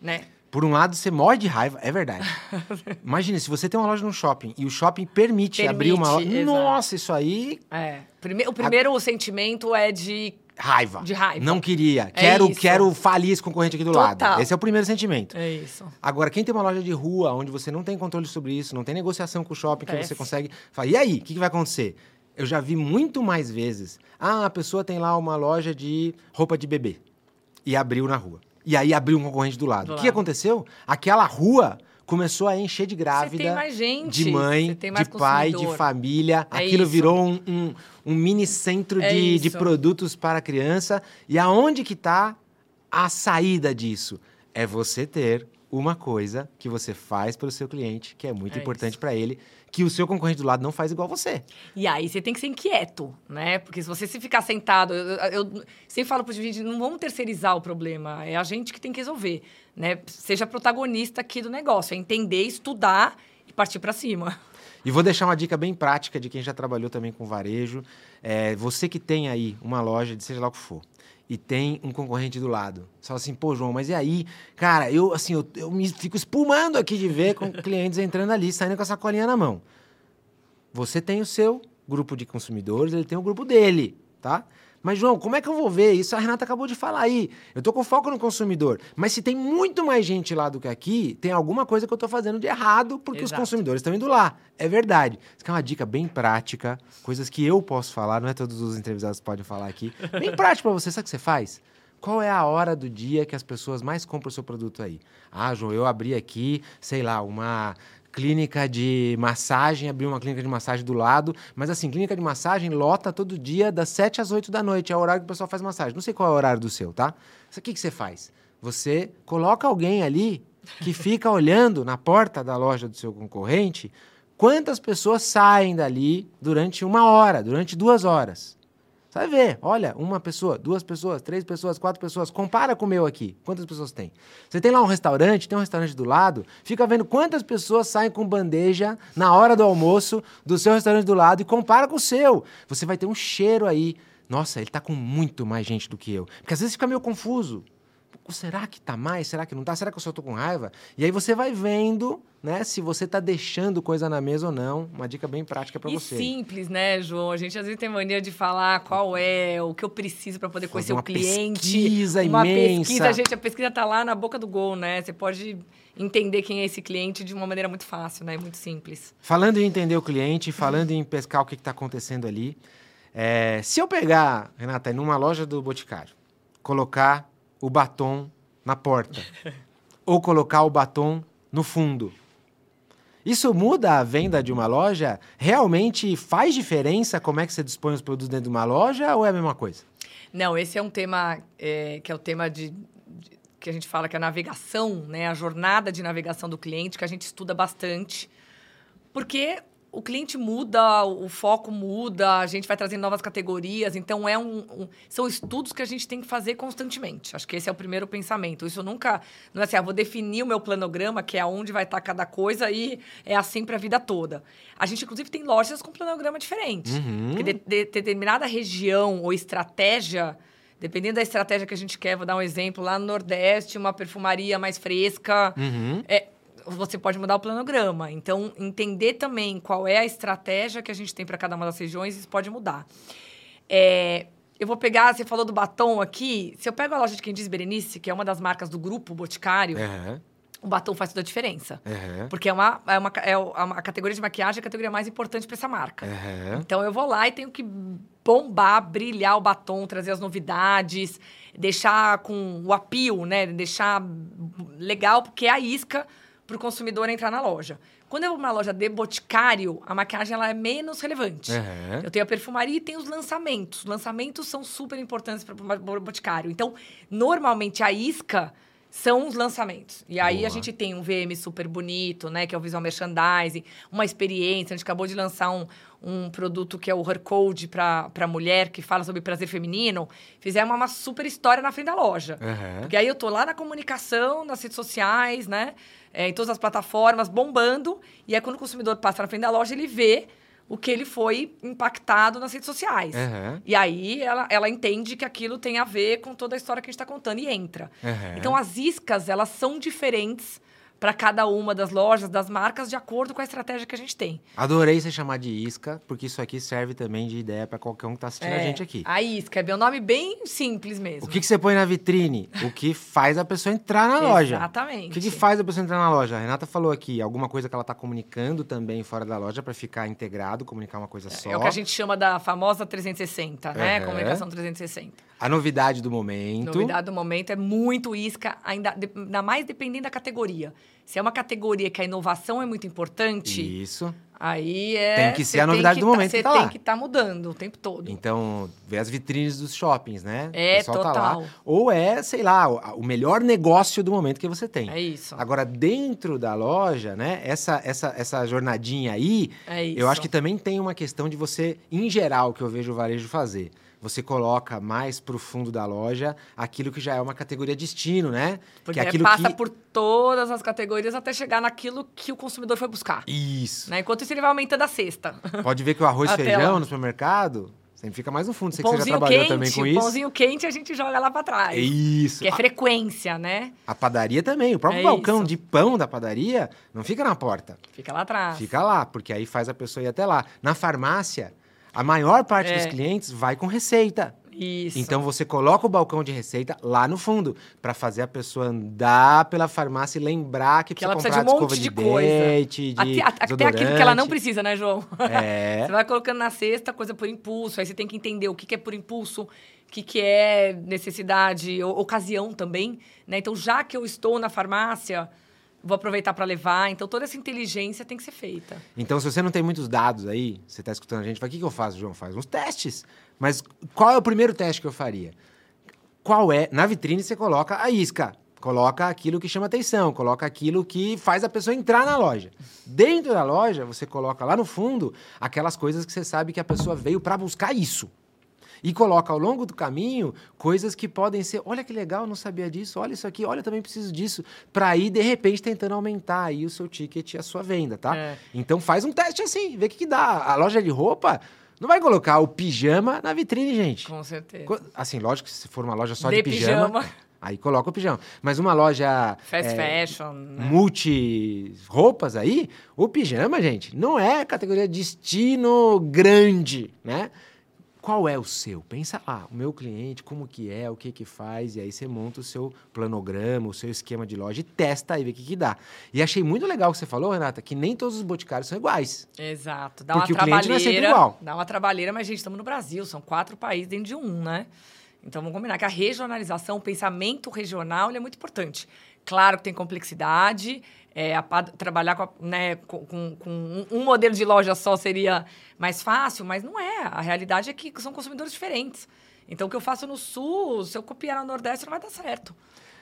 né? Por um lado, você morre de raiva, é verdade. Imagina, se você tem uma loja no shopping e o shopping permite, permite abrir uma loja. Exato. Nossa, isso aí. É. Prime o primeiro a... sentimento é de. Raiva. De raiva. Não queria. É quero, isso. quero falir esse concorrente aqui do Total. lado. Esse é o primeiro sentimento. É isso. Agora, quem tem uma loja de rua onde você não tem controle sobre isso, não tem negociação com o shopping, que você consegue. Fala, e aí, o que, que vai acontecer? Eu já vi muito mais vezes. Ah, a pessoa tem lá uma loja de roupa de bebê e abriu na rua. E aí abriu um concorrente do lado. Do o que lado. aconteceu? Aquela rua começou a encher de grávida, de mãe, de pai, de família. É Aquilo isso. virou um, um, um, mini centro é de, de produtos para criança. E aonde que está a saída disso? É você ter uma coisa que você faz para o seu cliente, que é muito é importante para ele, que o seu concorrente do lado não faz igual você. E aí você tem que ser inquieto, né? Porque se você se ficar sentado, eu, eu sempre falo para os gente, não vamos terceirizar o problema, é a gente que tem que resolver, né? Seja protagonista aqui do negócio, é entender, estudar e partir para cima. E vou deixar uma dica bem prática de quem já trabalhou também com varejo. É, você que tem aí uma loja de seja lá o que for, e tem um concorrente do lado. Você fala assim, pô, João, mas e aí? Cara, eu assim, eu, eu me fico espumando aqui de ver com clientes entrando ali, saindo com a sacolinha na mão. Você tem o seu grupo de consumidores, ele tem o grupo dele, tá? Mas, João, como é que eu vou ver isso? A Renata acabou de falar aí. Eu tô com foco no consumidor. Mas se tem muito mais gente lá do que aqui, tem alguma coisa que eu tô fazendo de errado, porque Exato. os consumidores estão indo lá. É verdade. Isso é uma dica bem prática, coisas que eu posso falar, não é todos os entrevistados podem falar aqui. Bem prático para você. Sabe o que você faz? Qual é a hora do dia que as pessoas mais compram o seu produto aí? Ah, João, eu abri aqui, sei lá, uma clínica de massagem, abrir uma clínica de massagem do lado. Mas assim, clínica de massagem lota todo dia das 7 às 8 da noite. É o horário que o pessoal faz massagem. Não sei qual é o horário do seu, tá? O que, que você faz? Você coloca alguém ali que fica olhando na porta da loja do seu concorrente quantas pessoas saem dali durante uma hora, durante duas horas. Você vai ver, olha, uma pessoa, duas pessoas, três pessoas, quatro pessoas, compara com o meu aqui. Quantas pessoas tem? Você tem lá um restaurante, tem um restaurante do lado, fica vendo quantas pessoas saem com bandeja na hora do almoço do seu restaurante do lado e compara com o seu. Você vai ter um cheiro aí. Nossa, ele está com muito mais gente do que eu. Porque às vezes fica meio confuso será que tá mais? Será que não tá? Será que eu só tô com raiva? E aí você vai vendo, né, se você tá deixando coisa na mesa ou não. Uma dica bem prática para você. simples, né, João? A gente às vezes tem mania de falar qual é, o que eu preciso para poder conhecer o cliente. Pesquisa uma imensa. pesquisa, gente, a pesquisa tá lá na boca do gol, né? Você pode entender quem é esse cliente de uma maneira muito fácil, né? Muito simples. Falando em entender o cliente, falando em pescar o que está acontecendo ali, é, se eu pegar, Renata, numa loja do Boticário, colocar o batom na porta ou colocar o batom no fundo. Isso muda a venda de uma loja? Realmente faz diferença como é que você dispõe os produtos dentro de uma loja ou é a mesma coisa? Não, esse é um tema é, que é o tema de, de, que a gente fala que é a navegação, né? A jornada de navegação do cliente, que a gente estuda bastante. Porque o cliente muda, o foco muda, a gente vai trazendo novas categorias, então é um, um, são estudos que a gente tem que fazer constantemente. Acho que esse é o primeiro pensamento. Isso nunca, não é assim, ah, vou definir o meu planograma, que é onde vai estar cada coisa e é assim para a vida toda. A gente inclusive tem lojas com planograma diferente. Uhum. Porque de, de, determinada região ou estratégia Dependendo da estratégia que a gente quer, vou dar um exemplo. Lá no Nordeste, uma perfumaria mais fresca. Uhum. É, você pode mudar o planograma. Então, entender também qual é a estratégia que a gente tem para cada uma das regiões, isso pode mudar. É, eu vou pegar, você falou do batom aqui. Se eu pego a loja de quem diz Berenice, que é uma das marcas do grupo Boticário, uhum. o batom faz toda a diferença. Uhum. Porque é uma, é uma, é a categoria de maquiagem é a categoria mais importante para essa marca. Uhum. Então, eu vou lá e tenho que bombar, brilhar o batom, trazer as novidades, deixar com o apio, né? Deixar legal, porque é a isca para o consumidor entrar na loja. Quando eu vou uma loja de boticário, a maquiagem ela é menos relevante. Uhum. Eu tenho a perfumaria e tenho os lançamentos. Os lançamentos são super importantes para o boticário. Então, normalmente, a isca são os lançamentos. E aí Boa. a gente tem um VM super bonito, né? Que é o visual merchandising, uma experiência. A gente acabou de lançar um, um produto que é o Her Code para mulher, que fala sobre prazer feminino. Fizemos uma super história na frente da loja. Uhum. Porque aí eu tô lá na comunicação, nas redes sociais, né? é, em todas as plataformas, bombando. E aí, quando o consumidor passa na frente da loja, ele vê o que ele foi impactado nas redes sociais. Uhum. E aí ela, ela entende que aquilo tem a ver com toda a história que a gente está contando e entra. Uhum. Então as iscas, elas são diferentes para cada uma das lojas, das marcas, de acordo com a estratégia que a gente tem. Adorei você chamar de isca, porque isso aqui serve também de ideia para qualquer um que está assistindo é, a gente aqui. A isca, é um nome bem simples mesmo. O que, que você põe na vitrine? o que faz a pessoa entrar na loja. Exatamente. O que, que faz a pessoa entrar na loja? A Renata falou aqui, alguma coisa que ela está comunicando também fora da loja para ficar integrado, comunicar uma coisa só. É o que a gente chama da famosa 360, né? Comunicação 360. A novidade do momento. A novidade do momento é muito isca, ainda, ainda mais dependendo da categoria. Se é uma categoria que a inovação é muito importante. Isso. Aí é. Tem que ser a novidade do tá, momento. Você tá tem que estar tá mudando o tempo todo. Então, ver as vitrines dos shoppings, né? É, o total. Tá lá. Ou é, sei lá, o melhor negócio do momento que você tem. É isso. Agora, dentro da loja, né? Essa, essa, essa jornadinha aí, é eu acho que também tem uma questão de você, em geral, que eu vejo o varejo fazer você coloca mais para o fundo da loja aquilo que já é uma categoria destino, né? Porque que é passa que... por todas as categorias até chegar naquilo que o consumidor foi buscar. Isso. Né? Enquanto isso, ele vai aumentando a cesta. Pode ver que o arroz e feijão lá. no supermercado sempre fica mais no fundo. Você que você já trabalhou quente, também com isso. pãozinho quente a gente joga lá para trás. Isso. Que é frequência, né? A padaria também. O próprio é balcão isso. de pão da padaria não fica na porta. Fica lá atrás. Fica lá, porque aí faz a pessoa ir até lá. Na farmácia, a maior parte é. dos clientes vai com receita. Isso. Então você coloca o balcão de receita lá no fundo, para fazer a pessoa andar pela farmácia e lembrar que, que ela precisa comprar de um monte de, de coisa. Dente, de até, até aquilo que ela não precisa, né, João? É. você vai colocando na cesta coisa por impulso, aí você tem que entender o que, que é por impulso, o que, que é necessidade, ocasião também, né? Então, já que eu estou na farmácia, vou aproveitar para levar. Então, toda essa inteligência tem que ser feita. Então, se você não tem muitos dados aí, você está escutando a gente, fala, o que, que eu faço, João? Faz uns testes. Mas qual é o primeiro teste que eu faria? Qual é? Na vitrine você coloca a isca. Coloca aquilo que chama atenção, coloca aquilo que faz a pessoa entrar na loja. Dentro da loja, você coloca lá no fundo aquelas coisas que você sabe que a pessoa veio para buscar isso e coloca ao longo do caminho coisas que podem ser, olha que legal, não sabia disso, olha isso aqui, olha também preciso disso, para ir de repente tentando aumentar aí o seu ticket e a sua venda, tá? É. Então faz um teste assim, vê o que, que dá. A loja de roupa não vai colocar o pijama na vitrine, gente. Com certeza. Assim, lógico que se for uma loja só de, de pijama, pijama Aí coloca o pijama. Mas uma loja. Fast é, fashion. Né? Multi-roupas aí, o pijama, gente, não é categoria destino grande, né? Qual é o seu? Pensa lá, o meu cliente, como que é, o que que faz, e aí você monta o seu planograma, o seu esquema de loja e testa aí, vê o que que dá. E achei muito legal o que você falou, Renata, que nem todos os boticários são iguais. Exato. Dá Porque uma trabalheira. Não é sempre igual. Dá uma trabalheira, mas, gente, estamos no Brasil, são quatro países dentro de um, né? Então, vamos combinar que a regionalização, o pensamento regional, é muito importante. Claro que tem complexidade, é, a, trabalhar com, a, né, com, com, com, um modelo de loja só seria mais fácil, mas não é. A realidade é que são consumidores diferentes. Então, o que eu faço no Sul, se eu copiar no Nordeste, não vai dar certo.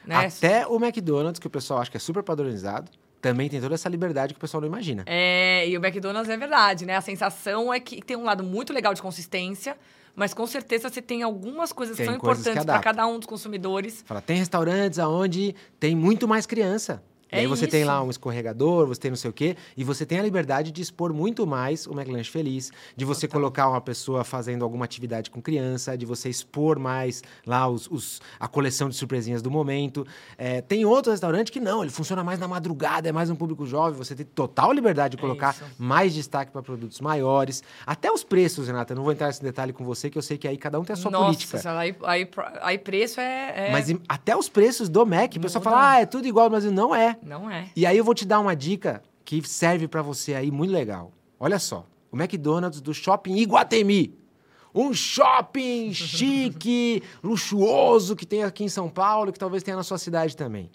Né? Até o McDonald's, que o pessoal acha que é super padronizado, também tem toda essa liberdade que o pessoal não imagina. É, e o McDonald's é verdade, né? A sensação é que tem um lado muito legal de consistência, mas com certeza você tem algumas coisas Tem que são coisas importantes para cada um dos consumidores. Fala, tem restaurantes aonde tem muito mais criança. E É aí você tem isso. lá um escorregador, você tem não sei o quê, e você tem a liberdade de expor muito mais o McLanche Feliz, de você Total. colocar uma pessoa fazendo alguma atividade com criança, de você expor mais lá os, os- a coleção de surpresinhas do momento. É, tem outro restaurante que não, ele funciona mais na madrugada, é mais um público jovem, você tem total liberdade de É colocar isso. mais destaque para produtos maiores. Até os preços, Renata, eu não vou entrar nesse detalhe com você, que eu sei que aí cada um tem a sua Nossa, política. Aí, aí, aí preço é. é- Mas até os preços do Mac, o pessoal fala, ah, é tudo igual, mas não é. Não é. E aí eu vou te dar uma dica que serve pra você aí muito legal. Olha só, o McDonald's do Shopping Iguatemi. Um shopping chique, luxuoso que tem aqui em São Paulo e que talvez tenha na sua cidade também.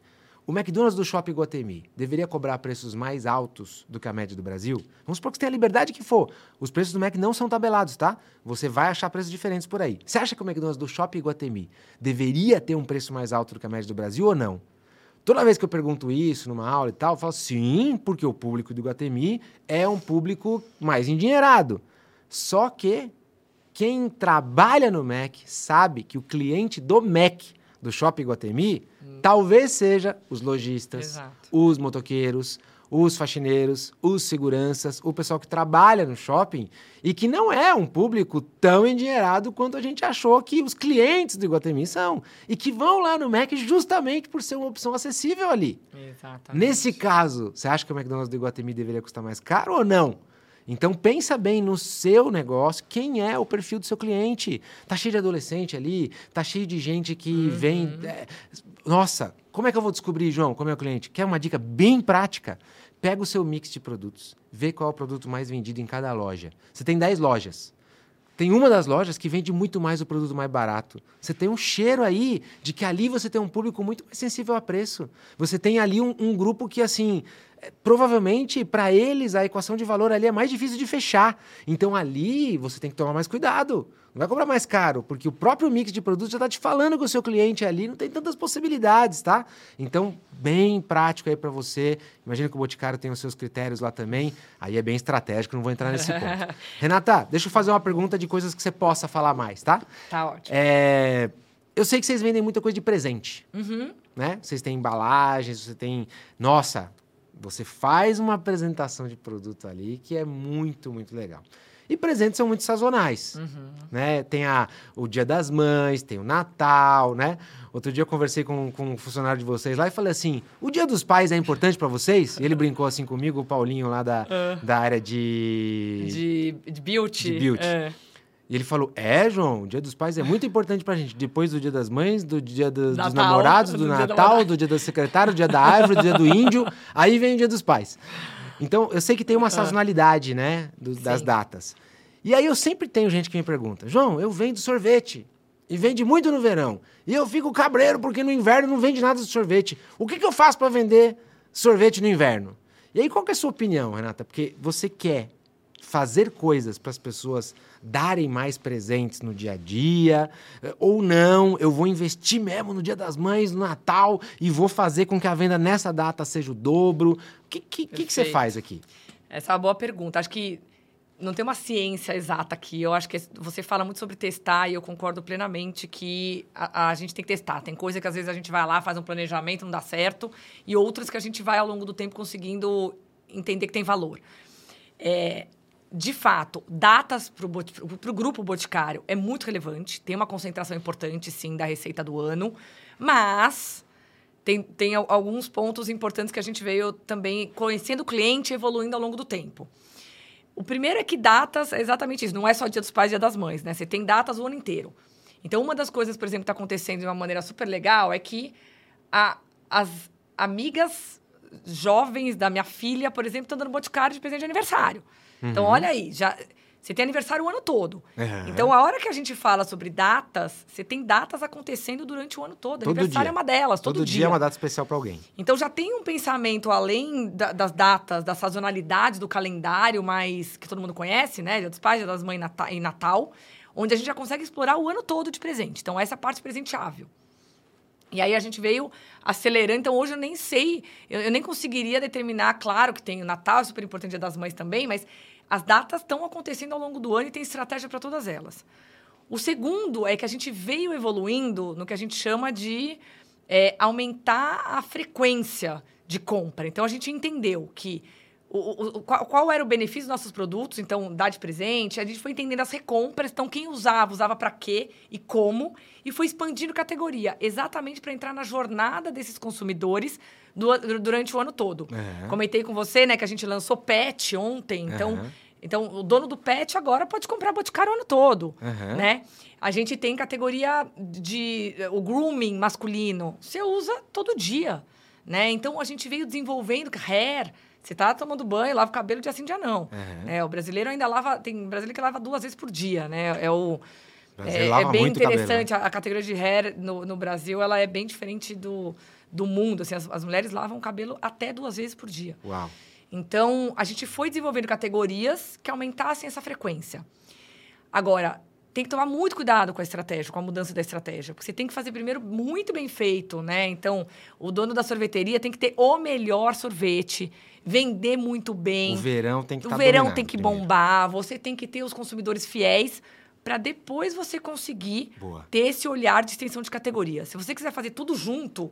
O McDonald's do Shopping Iguatemi deveria cobrar preços mais altos do que a média do Brasil? Vamos supor que você tenha a liberdade que for. Os preços do Mac não são tabelados, tá? Você vai achar preços diferentes por aí. Você acha que o McDonald's do Shopping Iguatemi deveria ter um preço mais alto do que a média do Brasil ou não? Toda vez que eu pergunto isso numa aula e tal, eu falo sim, porque o público do Iguatemi é um público mais endinheirado. Só que quem trabalha no Mac sabe que o cliente do Mac, do Shopping Iguatemi, talvez seja os lojistas, os motoqueiros, os faxineiros, os seguranças, o pessoal que trabalha no shopping e que não é um público tão endinheirado quanto a gente achou que os clientes do Iguatemi são. E que vão lá no Mac justamente por ser uma opção acessível ali. Exatamente. Nesse caso, você acha que o McDonald's do Iguatemi deveria custar mais caro ou não? Então pensa bem no seu negócio, quem é o perfil do seu cliente. Tá cheio de adolescente ali, tá cheio de gente que vem. é, nossa, como é que eu vou descobrir, João, como é o cliente? Quer uma dica bem prática? Pega o seu mix de produtos, vê qual é o produto mais vendido em cada loja. Você tem 10 lojas. Tem uma das lojas que vende muito mais o produto mais barato. Você tem um cheiro aí de que ali você tem um público muito mais sensível a preço. Você tem ali um, um grupo que, assim, provavelmente para eles a equação de valor ali é mais difícil de fechar. Então ali você tem que tomar mais cuidado. Não vai cobrar mais caro, porque o próprio mix de produtos já está te falando que o seu cliente ali não tem tantas possibilidades, tá? Então, bem prático aí para você. Imagina que o Boticário tem os seus critérios lá também. Aí é bem estratégico, não vou entrar nesse ponto. Renata, deixa eu fazer uma pergunta de coisas que você possa falar mais, tá? Tá ótimo. É, eu sei que vocês vendem muita coisa de presente, Uhum. né? Vocês têm embalagens, você tem... Nossa, você faz uma apresentação de produto ali que é muito, muito legal. E presentes são muito sazonais, Uhum. né? Tem a, o Dia das Mães, tem o Natal, né? Outro dia eu conversei com, com um funcionário de vocês lá e falei assim, o Dia dos Pais é importante para vocês? E ele brincou assim comigo, o Paulinho lá da, da área de... De, de beauty. De beauty. É. E ele falou: É, João, o dia dos pais é muito importante pra gente. Depois do dia das mães, do dia do- dos Natal, namorados, do, do Natal, namorado. do dia da secretária, do dia da árvore, do dia do índio. Aí vem o dia dos pais. Então, eu sei que tem uma sazonalidade, né, do- das Ah. Datas. E aí eu sempre tenho gente que me pergunta: João, eu vendo sorvete. E vende muito no verão. E eu fico cabreiro porque no inverno não vende nada de sorvete. O que, que eu faço para vender sorvete no inverno? E aí, qual é a sua opinião, Renata? Porque você quer fazer coisas para as pessoas darem mais presentes no dia a dia, eh, ou não, eu vou investir mesmo no Dia das Mães, no Natal, e vou fazer com que a venda nessa data seja o dobro. O que, que, que, que você faz aqui? Essa é uma boa pergunta. Acho que não tem uma ciência exata aqui. Eu acho que você fala muito sobre testar e eu concordo plenamente que a, a gente tem que testar. Tem coisa que às vezes a gente vai lá, faz um planejamento, não dá certo, e outras que a gente vai ao longo do tempo conseguindo entender que tem valor. É, de fato, datas para o grupo boticário é muito relevante, tem uma concentração importante, sim, da receita do ano, mas tem, tem al- alguns pontos importantes que a gente veio também conhecendo o cliente evoluindo ao longo do tempo. O primeiro é que datas é exatamente isso, não é só Dia dos Pais e Dia das Mães, né? Você tem datas o ano inteiro. Então, uma das coisas, por exemplo, que está acontecendo de uma maneira super legal é que a- as amigas jovens da minha filha, por exemplo, estão dando boticário de presente de aniversário. Então, olha aí, já você tem aniversário o ano todo. Uhum. Então, a hora que a gente fala sobre datas, você tem datas acontecendo durante o ano todo. Todo aniversário dia. é uma delas, todo, Todo dia é uma data especial para alguém. então já tem um pensamento além da- das datas, da sazonalidade do calendário, mais que todo mundo conhece, né? Dia dos Pais, Dia das Mães e Natal, onde a gente já consegue explorar o ano todo de presente. Então essa é a parte presenteável. E aí a gente veio acelerando. Então hoje eu nem sei, eu, eu nem conseguiria determinar. Claro que tem o Natal, é super importante, Dia das Mães também, mas as datas estão acontecendo ao longo do ano e tem estratégia para todas elas. O segundo é que a gente veio evoluindo no que a gente chama de é, aumentar a frequência de compra. Então a gente entendeu que o, o, qual, qual, era o benefício dos nossos produtos, então, dar de presente. A gente foi entendendo as recompras, então, quem usava, usava para quê e como, e foi expandindo categoria, exatamente para entrar na jornada desses consumidores do, durante o ano todo. Uhum. Comentei com você, né, que a gente lançou PET ontem, então. Uhum. Então, o dono do pet agora pode comprar Boticário o ano todo, uhum. né? A gente tem categoria de... O grooming masculino. Você usa todo dia, né? Então, a gente veio desenvolvendo hair, você tá tomando banho, lava o cabelo dia sim, dia não. Uhum. É, o brasileiro ainda lava... Tem brasileiro que lava duas vezes por dia, né? É o... É, é, bem interessante. A, a, categoria de hair no, no, Brasil, ela é bem diferente do, do mundo. Assim, as, as mulheres lavam o cabelo até duas vezes por dia. Uau. Então, a gente foi desenvolvendo categorias que aumentassem essa frequência. Agora, tem que tomar muito cuidado com a estratégia, com a mudança da estratégia, porque você tem que fazer primeiro muito bem feito, né? Então, o dono da sorveteria tem que ter o melhor sorvete, vender muito bem. O verão tem que O tá verão tem que primeiro. bombar, você tem que ter os consumidores fiéis para depois você conseguir Boa. ter esse olhar de extensão de categoria. Se você quiser fazer tudo junto,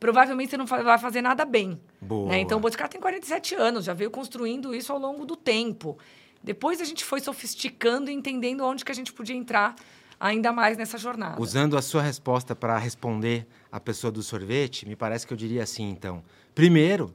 provavelmente você não vai fazer nada bem. Boa. Né? Então, o Boticário tem 47 anos, já veio construindo isso ao longo do tempo. Depois a gente foi sofisticando e entendendo onde que a gente podia entrar ainda mais nessa jornada. Usando a sua resposta para responder a pessoa do sorvete, me parece que eu diria assim, então. Primeiro,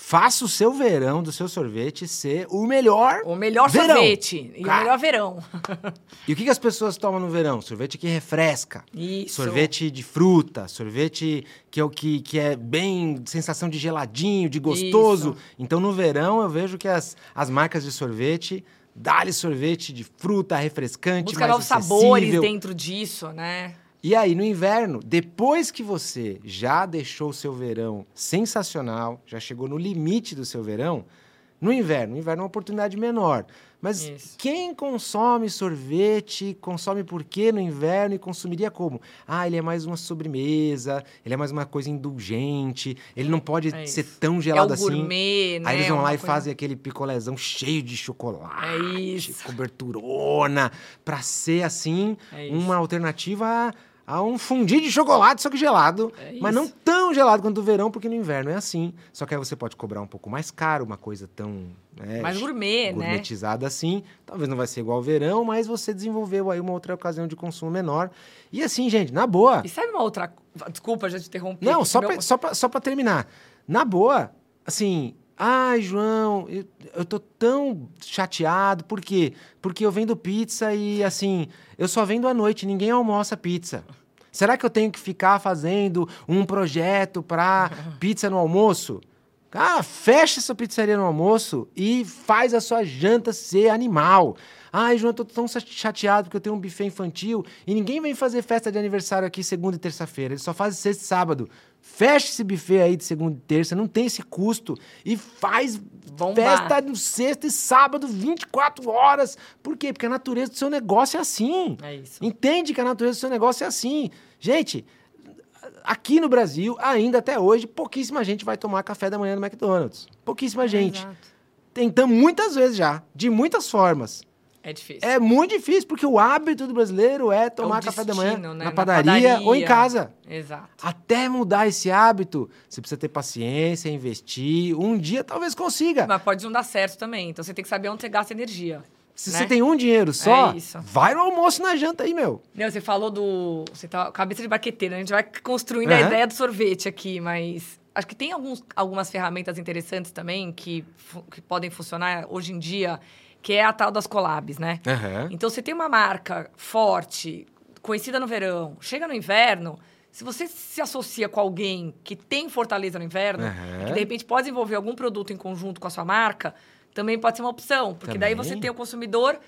Faça o seu verão do seu sorvete ser o melhor O melhor verão. sorvete e Cara. o melhor verão. e o que, que, as pessoas tomam no verão? Sorvete que refresca. Isso. Sorvete de fruta, sorvete que é o que, que é bem sensação de geladinho, de gostoso. Isso. Então no verão eu vejo que as, as marcas de sorvete dá-lhe sorvete de fruta refrescante, Busca mais novos acessível. sabores dentro disso, né? E aí, no inverno, depois que você já deixou o seu verão sensacional, já chegou no limite do seu verão, no inverno, no inverno é uma oportunidade menor. Mas Isso. quem consome sorvete, consome por quê no inverno e consumiria como? Ah, ele é mais uma sobremesa, ele é mais uma coisa indulgente, ele não pode é ser tão gelado é o assim. Gourmet, né? Aí eles vão lá e fazem aquele picolézão cheio de chocolate, é coberturona, para ser assim é uma alternativa a um fundi de chocolate, só que gelado. É mas não tão gelado quanto o verão, porque no inverno é assim. Só que aí você pode cobrar um pouco mais caro, uma coisa tão. Né, mais gourmet, né? Gourmetizada assim. Talvez não vai ser igual ao verão, mas você desenvolveu aí uma outra ocasião de consumo menor. E assim, gente, na boa. E sabe uma outra. Desculpa, já te interrompi. Não, só, meu... pra, só, pra, só pra terminar. Na boa, assim, Ai, João, eu, eu tô tão chateado. Por quê? Porque eu vendo pizza e, assim, eu só vendo à noite, ninguém almoça pizza. Será que eu tenho que ficar fazendo um projeto para pizza no almoço? Ah, fecha essa pizzaria no almoço e faz a sua janta ser animal. Ai, João, eu tô tão chateado porque eu tenho um buffet infantil e ninguém vem fazer festa de aniversário aqui segunda e terça-feira. Eles só fazem sexta e sábado. Fecha esse buffet aí de segunda e terça, não tem esse custo. E faz Bombar. festa no sexta e sábado, 24 horas. Por quê? Porque a natureza do seu negócio é assim. É isso. Entende que a natureza do seu negócio é assim. Gente, aqui no Brasil, ainda até hoje, pouquíssima gente vai tomar café da manhã no McDonald's. Pouquíssima é, gente. Exato. Tentamos muitas vezes já, de muitas formas. É difícil. É muito difícil, porque o hábito do brasileiro é tomar é café da manhã né? na, padaria na, padaria ou em casa. Exato. Até mudar esse hábito, você precisa ter paciência, investir. Um dia talvez consiga. Mas pode não dar certo também. Então você tem que saber onde você gasta energia. Se né? você tem um dinheiro só, é vai no almoço na janta aí, meu. Não, você falou do. Você tá cabeça de baqueteira, a gente vai construindo uhum. a ideia do sorvete aqui, mas acho que tem alguns, algumas ferramentas interessantes também que, que podem funcionar hoje em dia, que é a tal das collabs, né? Uhum. Então, você tem uma marca forte, conhecida no verão, chega no inverno, se você se associa com alguém que tem fortaleza no inverno, uhum. que de repente pode desenvolver algum produto em conjunto com a sua marca, também pode ser uma opção, porque também. daí você tem o consumidor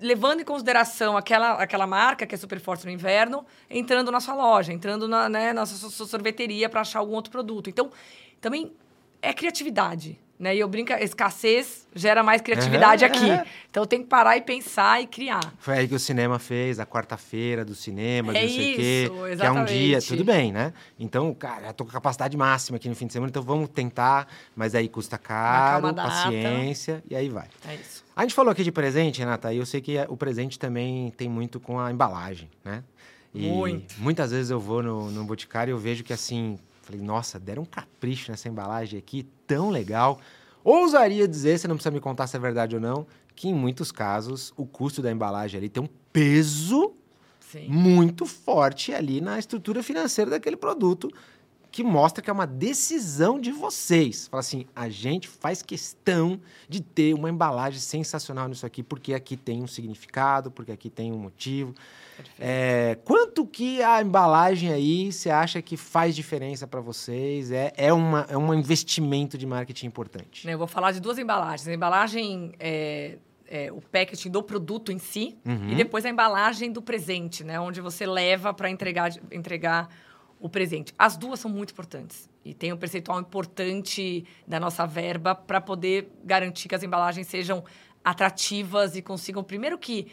levando em consideração aquela, aquela marca que é super forte no inverno, entrando na sua loja, entrando na, né, na sua, sorveteria para achar algum outro produto. Então, também é criatividade. Né? E eu brinco, escassez gera mais criatividade Uhum, aqui. é. Então tem que parar e pensar e criar. Foi aí que o cinema fez, a quarta-feira do cinema, É não sei o isso, quê. Que é um dia, exatamente. tudo bem, né? Então, cara, eu tô com capacidade máxima aqui no fim de semana, então vamos tentar, mas aí custa caro, paciência, e aí vai. É isso. A gente falou aqui de presente, Renata, e eu sei que o presente também tem muito com a embalagem, né? E Muito. muitas vezes eu vou no, no Boticário e eu vejo que assim, falei, nossa, deram um capricho nessa embalagem aqui, tão legal. Ousaria dizer, você não precisa me contar se é verdade ou não, que em muitos casos o custo da embalagem ali tem um peso Sim. muito forte ali na estrutura financeira daquele produto, que mostra que é uma decisão de vocês. Fala assim, a gente faz questão de ter uma embalagem sensacional nisso aqui, porque aqui tem um significado, porque aqui tem um motivo. É, quanto que a embalagem aí você acha que faz diferença para vocês? É, é, uma, é um investimento de marketing importante. Né, Eu vou falar de duas embalagens. A embalagem, é, é, o packaging do produto em si, Uhum. e depois a embalagem do presente, né? Onde você leva para entregar, entregar o presente. As duas são muito importantes. E tem um percentual importante da nossa verba para poder garantir que as embalagens sejam atrativas e consigam, primeiro que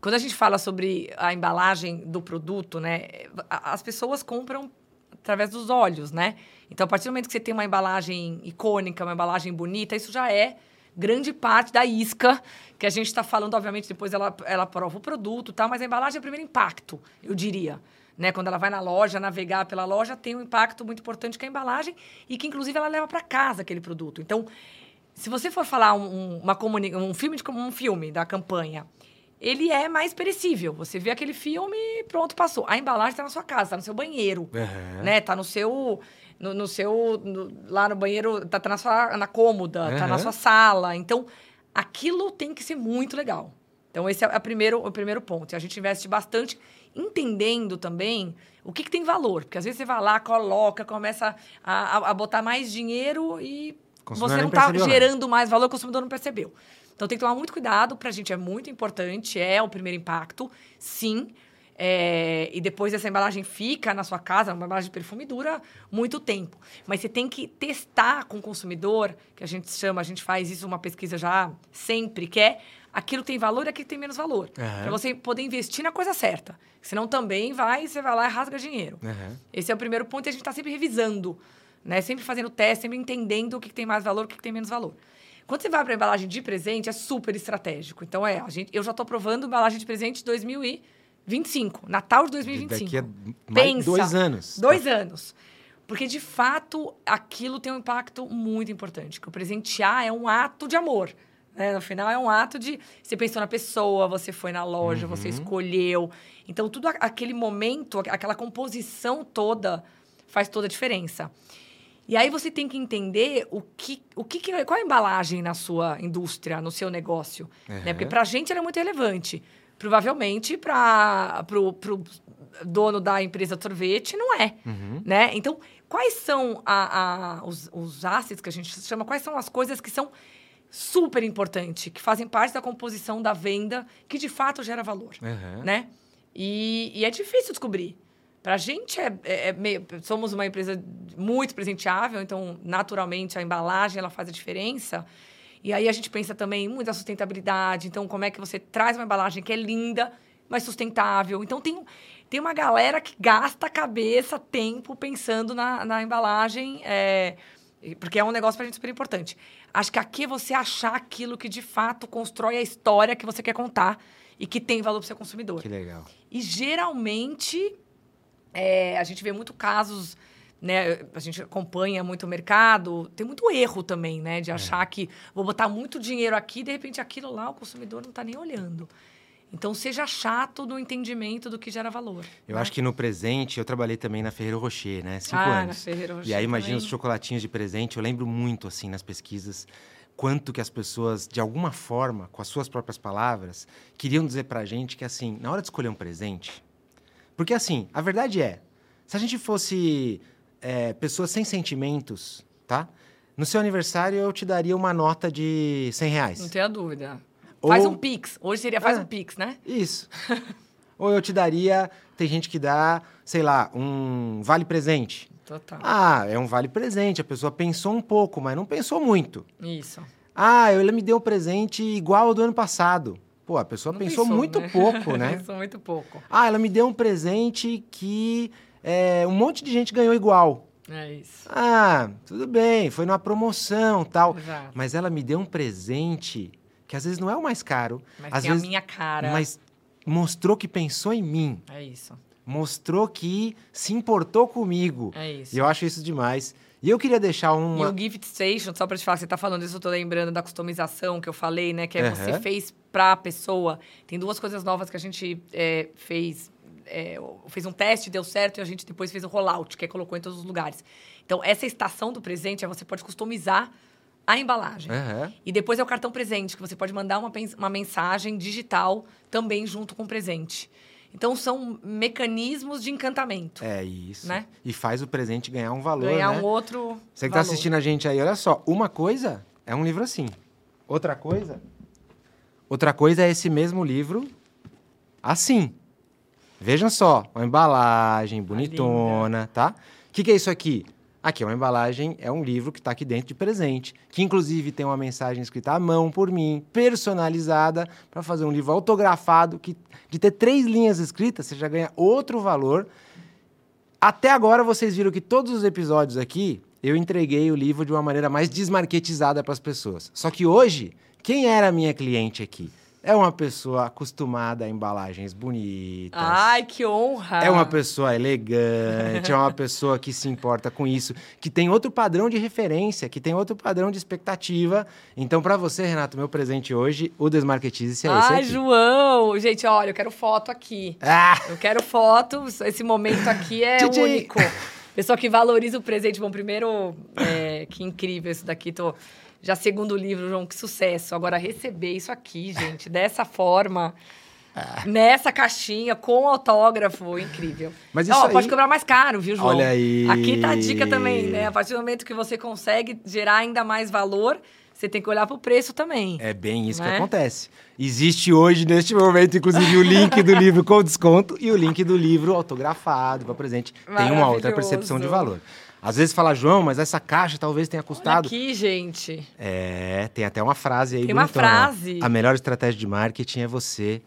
quando a gente fala sobre a embalagem do produto, né, as pessoas compram através dos olhos, né? Então, a partir do momento que você tem uma embalagem icônica, uma embalagem bonita, isso já é grande parte da isca que a gente está falando. Obviamente, depois ela, ela prova o produto, tá? mas a embalagem é o primeiro impacto, eu diria. Né? Quando ela vai na loja, navegar pela loja, tem um impacto muito importante que é a embalagem e que, inclusive, ela leva para casa aquele produto. Então, se você for falar um, um- uma um filme de um filme da campanha, ele é mais perecível. Você vê aquele filme e pronto, passou. A embalagem está na sua casa, está no seu banheiro, Uhum. né? Tá no seu no, no seu no- lá no banheiro, tá, tá na sua na cômoda, tá na Uhum. sua sala. Então, aquilo tem que ser muito legal. Então, esse é a primeiro, o primeiro ponto. E a gente investe bastante entendendo também o que, que tem valor. Porque às vezes você vai lá, coloca, começa a, a- a botar mais dinheiro e você não está nada. gerando mais valor, o consumidor não percebeu. Então tem que tomar muito cuidado, pra gente é muito importante, é o primeiro impacto, sim. É, e depois essa embalagem fica na sua casa, uma embalagem de perfume dura muito tempo. Mas você tem que testar com o consumidor, que a gente chama, a gente faz isso uma pesquisa já sempre, que é aquilo tem valor e aquilo tem menos valor. Aham. Pra você poder investir na coisa certa. Senão também vai, você vai lá e rasga dinheiro. Uhum. Esse é o primeiro ponto e a gente está sempre revisando, né? Sempre fazendo teste, sempre entendendo o que, que tem mais valor, o que, que tem menos valor. Quando você vai para embalagem de presente, é super estratégico. Então, é, a gente, eu já estou provando embalagem de presente 2025, Natal de 2025. Daqui a mais Pensa. dois anos. Dois anos. Porque, de fato, aquilo tem um impacto muito importante. Que o presentear é um ato de amor. né? No final, é um ato de... Você pensou na pessoa, você foi na loja, Uhum. você escolheu. Então, tudo aquele momento, aqu- aquela composição toda faz toda a diferença. E aí você tem que entender o que, o que, qual é a embalagem na sua indústria, no seu negócio. Né? Porque Uhum. para a gente ela é muito relevante. Provavelmente para o dono da empresa de sorvete não é. Uhum. Né? Então, quais são a- a- os, os assets que a gente chama? Quais são as coisas que são super importantes, que fazem parte da composição da venda, que de fato gera valor? Uhum. né? E, e é difícil descobrir. Para a gente, é, é- é meio- somos uma empresa muito presenteável, então, naturalmente, a embalagem ela faz a diferença. E aí a gente pensa também muito na sustentabilidade. Então, como é que você traz uma embalagem que é linda, mas sustentável? Então, tem, tem uma galera que gasta cabeça, tempo, pensando na, na embalagem, é, porque é um negócio para a gente super importante. Acho que aqui é você achar aquilo que, de fato, constrói a história que você quer contar e que tem valor para o seu consumidor. Que legal. E geralmente é, a gente vê muito casos, né? A gente acompanha muito o mercado, tem muito erro também, né? De achar que vou botar muito dinheiro aqui, de repente aquilo lá o consumidor não está nem olhando. Então seja chato no entendimento do que gera valor. Eu né? acho que no presente, eu trabalhei também na Ferreiro Rocher, né? Cinco ah, na anos. Ferreira E Rocher aí, imagina também. os chocolatinhos de presente. Eu lembro muito, assim, nas pesquisas, quanto que as pessoas, de alguma forma, com as suas próprias palavras, queriam dizer pra gente que, assim, na hora de escolher um presente... Porque, assim, a verdade é, se a gente fosse é, pessoas sem sentimentos, tá? No seu aniversário, eu te daria uma nota de 100 reais. Não tenha dúvida. Ou- Faz um Pix. Hoje seria faz É. um Pix, né? Isso. Ou eu te daria, tem gente que dá, sei lá, um vale presente. Total. Ah, é um vale presente, a pessoa pensou um pouco, mas não pensou muito. Isso. Ah, ela me deu um presente igual ao do ano passado. Pô, a pessoa pensou, pensou, muito né? pouco, né? Pensou muito pouco. Ah, ela me deu um presente que é, um monte de gente ganhou igual. É isso. Ah, tudo bem, foi numa promoção tal. Exato. Mas ela me deu um presente que às vezes não é o mais caro, Mas às tem vezes, a minha cara. mas mostrou que pensou em mim, É isso. Mostrou que se importou comigo. É isso. E eu acho isso demais. E eu queria deixar E uma. o Gift Station, só pra te falar, você tá falando isso, eu tô lembrando da customização que eu falei, né? Que é você Aham. fez pra pessoa. Tem duas coisas novas que a gente é, fez. é, fez um teste, deu certo, e a gente depois fez o rollout, que é colocou em todos os lugares. Então, essa estação do presente, é você pode customizar a embalagem. Aham. E depois é o cartão presente, que você pode mandar uma, uma mensagem digital também junto com o presente. Então, são mecanismos de encantamento. É isso. Né? E faz o presente ganhar um valor. Ganhar né? um outro Você que tá valor. assistindo a gente aí, olha só. Uma coisa é um livro assim. Outra coisa. Outra coisa é esse mesmo livro assim. Vejam só, uma embalagem bonitona, tá? O que, que é isso aqui? Aqui é uma embalagem, é um livro que está aqui dentro de presente, que inclusive tem uma mensagem escrita à mão por mim, personalizada, para fazer um livro autografado, que de ter três linhas escritas, você já ganha outro valor. Até agora vocês viram que todos os episódios aqui eu entreguei o livro de uma maneira mais desmarketizada para as pessoas. Só que hoje, quem era a minha cliente aqui? É uma pessoa acostumada a embalagens bonitas. Ai, que honra! É uma pessoa elegante, é uma pessoa que se importa com isso, que tem outro padrão de referência, que tem outro padrão de expectativa. Então, para você, Renato, meu presente hoje, o Desmarketize é esse Ai, aqui. João! Gente, olha, eu quero foto aqui. Ah! Eu quero foto. Esse momento aqui é único. Pessoa que valoriza o presente. Bom, primeiro, é, que incrível isso daqui. Tô já segundo livro, João, que sucesso. Agora, receber isso aqui, gente, dessa forma, Ah. nessa caixinha, com autógrafo, incrível. Mas Ó, isso pode aí- cobrar mais caro, viu, João? Olha aí. Aqui tá a dica também, né? A partir do momento que você consegue gerar ainda mais valor, você tem que olhar pro preço também. É bem isso que Né? acontece. Existe hoje, neste momento, inclusive, o link do livro com desconto e o link do livro autografado para presente. Tem uma outra percepção de valor. Às vezes fala, João, mas essa caixa talvez tenha Olha custado. aqui, gente. É, tem até uma frase aí Tem uma bonitona, ó. frase. A melhor estratégia de marketing é você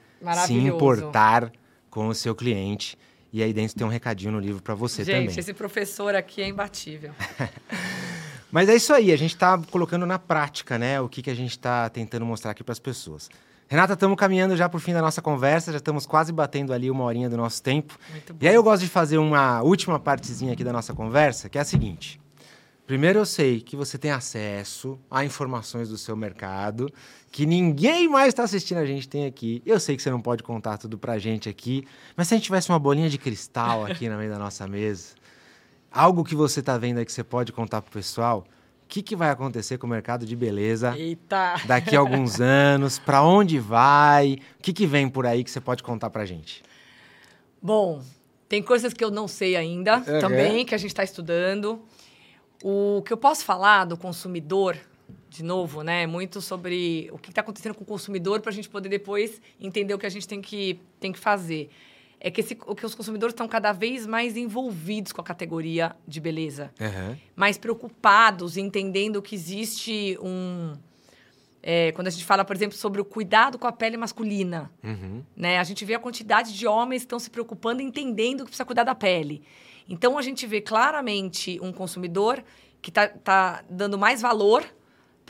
se importar com o seu cliente. E aí dentro tem um recadinho no livro para você gente, também. esse professor aqui é imbatível. Mas é isso aí, a gente está colocando na prática, né? O que, que a gente está tentando mostrar aqui para as pessoas. Renata, estamos caminhando já para o fim da nossa conversa, já estamos quase batendo ali uma horinha do nosso tempo. Muito bom. E aí eu gosto de fazer uma última partezinha aqui da nossa conversa, que é a seguinte. Primeiro eu sei que você tem acesso a informações do seu mercado, que ninguém mais está assistindo a gente tem aqui. Eu sei que você não pode contar tudo pra gente aqui, mas se a gente tivesse uma bolinha de cristal aqui no meio da nossa mesa, algo que você está vendo aí que você pode contar pro pessoal, o que, que vai acontecer com o mercado de beleza Eita! daqui a alguns anos, para onde vai, o que, que vem por aí que você pode contar pra gente? Bom, tem coisas que eu não sei ainda Uhum. também, que a gente está estudando. O que eu posso falar do consumidor, de novo, né? é Muito sobre o que está acontecendo com o consumidor para a gente poder depois entender o que a gente tem que, tem que fazer. É que, esse, que os consumidores estão cada vez mais envolvidos com a categoria de beleza. Aham. mais preocupados, entendendo que existe um. é, quando a gente fala, por exemplo, sobre o cuidado com a pele masculina, Uhum. né? A gente vê a quantidade de homens que estão se preocupando, entendendo que precisa cuidar da pele. Então, a gente vê claramente um consumidor que está tá dando mais valor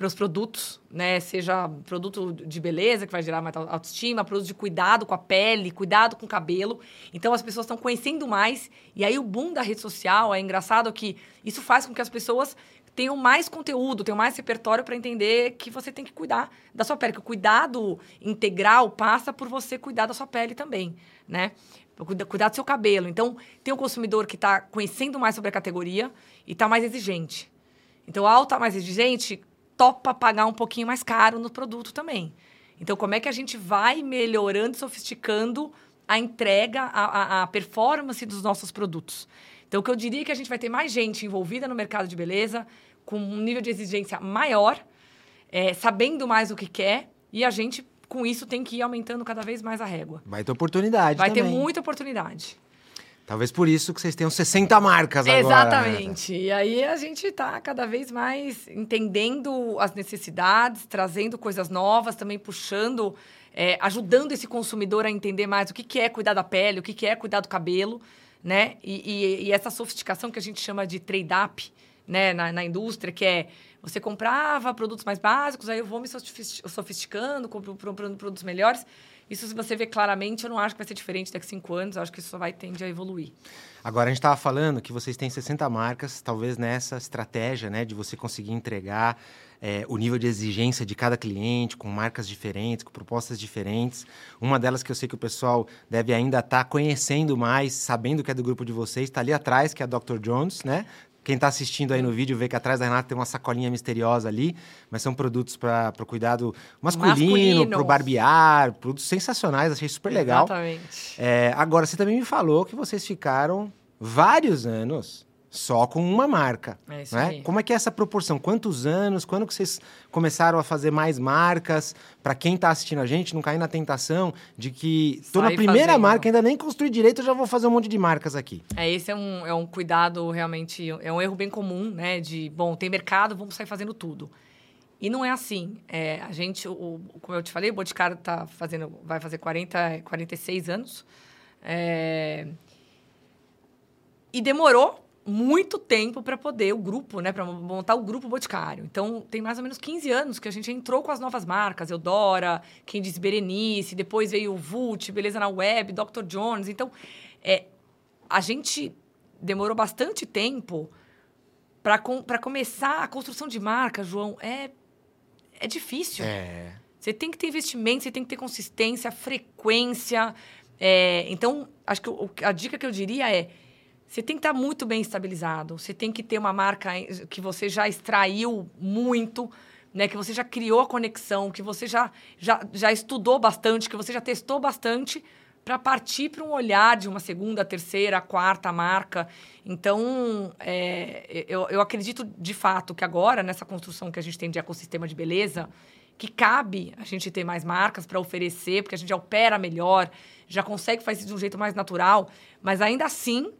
para os produtos, né? Seja produto de beleza, que vai gerar mais au- autoestima, produto de cuidado com a pele, cuidado com o cabelo. Então, as pessoas estão conhecendo mais. E aí, o boom da rede social é engraçado que isso faz com que as pessoas tenham mais conteúdo, tenham mais repertório para entender que você tem que cuidar da sua pele, que o cuidado integral passa por você cuidar da sua pele também, né? Cuida- Cuidar do seu cabelo. Então, tem um consumidor que está conhecendo mais sobre a categoria e está mais exigente. Então, ao estar mais exigente, topa pagar um pouquinho mais caro no produto também. Então, como é que a gente vai melhorando, sofisticando a entrega, a, a- a performance dos nossos produtos? Então, o que eu diria é que a gente vai ter mais gente envolvida no mercado de beleza, com um nível de exigência maior, é, sabendo mais o que quer, e a gente com isso tem que ir aumentando cada vez mais a régua. Vai ter oportunidade Vai também. ter muita oportunidade. Talvez por isso que vocês tenham 60 marcas agora. Exatamente. E aí a gente está cada vez mais entendendo as necessidades, trazendo coisas novas, também puxando, é, ajudando esse consumidor a entender mais o que, que é cuidar da pele, o que, que é cuidar do cabelo, né? E, e, e essa sofisticação que a gente chama de trade-up, né, na, na indústria, que é você comprava produtos mais básicos, aí eu vou me sofisticando, comprando produtos melhores. Isso, se você vê claramente, eu não acho que vai ser diferente daqui a cinco anos. Eu acho que isso só vai tender a evoluir. Agora, a gente estava falando que vocês têm 60 marcas, talvez nessa estratégia né, de você conseguir entregar é, o nível de exigência de cada cliente, com marcas diferentes, com propostas diferentes. Uma delas que eu sei que o pessoal deve ainda estar tá conhecendo mais, sabendo que é do grupo de vocês, está ali atrás, que é a Dr. Jones, né? Quem está assistindo aí no vídeo vê que atrás da Renata tem uma sacolinha misteriosa ali, mas são produtos para o cuidado masculino, para o barbear, produtos sensacionais, achei super legal. Exatamente. É, agora, você também me falou que vocês ficaram vários anos só com uma marca. É isso né? aí. Como é que é essa proporção? Quantos anos? Quando que vocês começaram a fazer mais marcas? Para quem está assistindo a gente, não cair na tentação de que estou na primeira fazendo. marca, ainda nem construí direito, eu já vou fazer um monte de marcas aqui. É, esse é um, é um cuidado realmente, é um erro bem comum, né? De, bom, tem mercado, vamos sair fazendo tudo. E não é assim. É, a gente, o, como eu te falei, o Boticário tá fazendo, vai fazer 40, 46 anos. É, e demorou muito tempo para poder o grupo, né, para montar o grupo Boticário. Então, tem mais ou menos 15 anos que a gente entrou com as novas marcas, Eudora, quem disse Berenice, depois veio o Vult, Beleza na Web, Dr. Jones. Então, é, a gente demorou bastante tempo para com, começar a construção de marca, João. É, é difícil. É. Você tem que ter investimento, você tem que ter consistência, frequência. É, então, acho que o, a dica que eu diria é você tem que estar muito bem estabilizado. Você tem que ter uma marca que você já extraiu muito, né? Que você já criou a conexão, que você já, já, já estudou bastante, que você já testou bastante para partir para um olhar de uma segunda, terceira, quarta marca. Então, é, eu, eu acredito de fato que agora, nessa construção que a gente tem de ecossistema de beleza, que cabe a gente ter mais marcas para oferecer, porque a gente já opera melhor, já consegue fazer isso de um jeito mais natural, mas ainda assim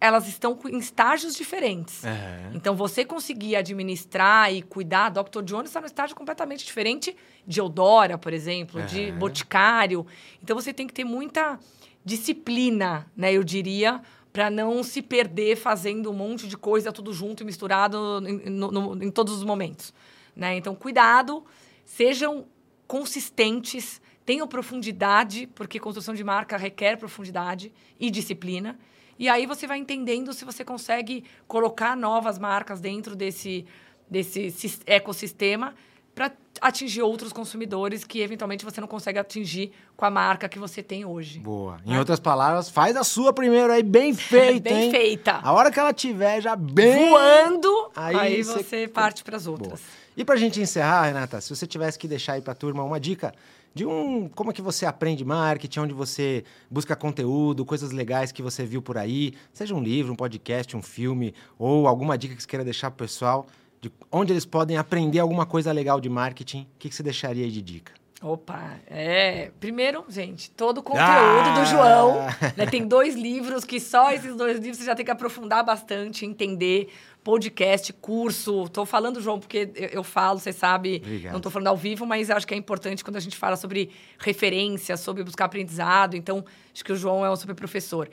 elas estão em estágios diferentes. É. Então, você conseguir administrar e cuidar, Dr. Jones está num estágio completamente diferente de Eudora, por exemplo, É. de Boticário. Então, você tem que ter muita disciplina, né, eu diria, para não se perder fazendo um monte de coisa tudo junto e misturado em, no- no- em todos os momentos. Né? Então, cuidado, sejam consistentes, tenham profundidade, porque construção de marca requer profundidade e disciplina. E aí você vai entendendo se você consegue colocar novas marcas dentro desse, desse sis- ecossistema para atingir outros consumidores que eventualmente você não consegue atingir com a marca que você tem hoje. Boa. Em outras palavras, faz a sua primeiro aí, bem feita, Bem hein? feita. A hora que ela tiver já bem... Voando, Aí aí, você- você parte para as Boa. E pra gente encerrar, Renata, se você tivesse que deixar aí pra turma uma dica de um como é que você aprende marketing, onde você busca conteúdo, coisas legais que você viu por aí, seja um livro, um podcast, um filme ou alguma dica que você queira deixar pro pessoal, de onde eles podem aprender alguma coisa legal de marketing, o que, que você deixaria aí de dica? Opa, é. Primeiro, gente, todo o conteúdo Ah! do João. né, tem dois livros que só esses dois livros você já tem que aprofundar bastante, entender. Podcast, curso. Tô falando, João, porque eu, eu falo, você sabe. Obrigado. Não tô falando ao vivo, mas acho que é importante quando a gente fala sobre referência, sobre buscar aprendizado. Então, acho que o João é um super professor.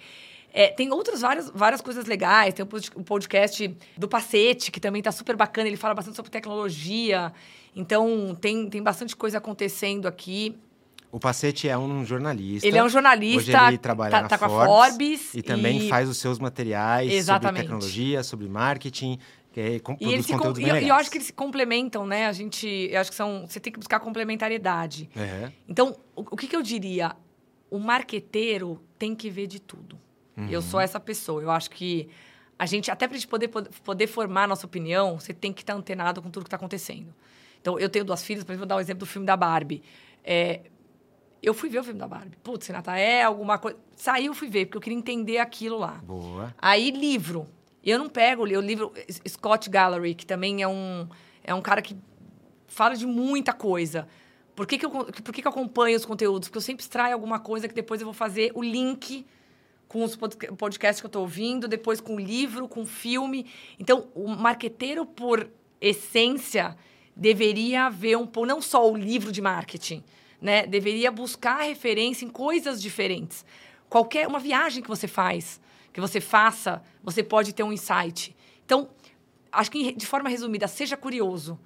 É, tem outras várias, várias coisas legais. Tem o pod- o podcast do Pacete, que também tá super bacana. Ele fala bastante sobre tecnologia. Então, tem, tem bastante coisa acontecendo aqui. O Pacete é um jornalista. Ele é um jornalista, Hoje ele trabalha tá, na tá com a Forbes, Forbes. E também faz os seus materiais Exatamente. sobre tecnologia, sobre marketing, é, com, E, eles se com- e eu, e acho que eles se complementam, né? A gente. Eu acho que são. Você tem que buscar complementariedade. Então, o, o que, que eu diria? O marqueteiro tem que ver de tudo. Eu sou essa pessoa. Eu acho que a gente, até para a gente poder, poder formar a nossa opinião, você tem que estar antenado com tudo que está acontecendo. Então, eu tenho duas filhas, por exemplo, vou dar o exemplo do filme da Barbie. É, eu fui ver o filme da Barbie. Putz, Renata, é alguma coisa. Saiu, fui ver, porque eu queria entender aquilo lá. Boa. Aí, livro. Eu não pego o livro Scott Gallery, que também é um, é um cara que fala de muita coisa. Por que, que, eu, por que, que eu acompanho os conteúdos? Porque eu sempre extraio alguma coisa que depois eu vou fazer o link com os podcasts que eu estou ouvindo, depois com o livro, com o filme. Então, o marqueteiro, por essência, deveria ver um pouco, não só o livro de marketing, né? Deveria buscar referência em coisas diferentes. Qualquer uma viagem que você faz, que você faça, você pode ter um insight. Então, acho que de forma resumida, seja curioso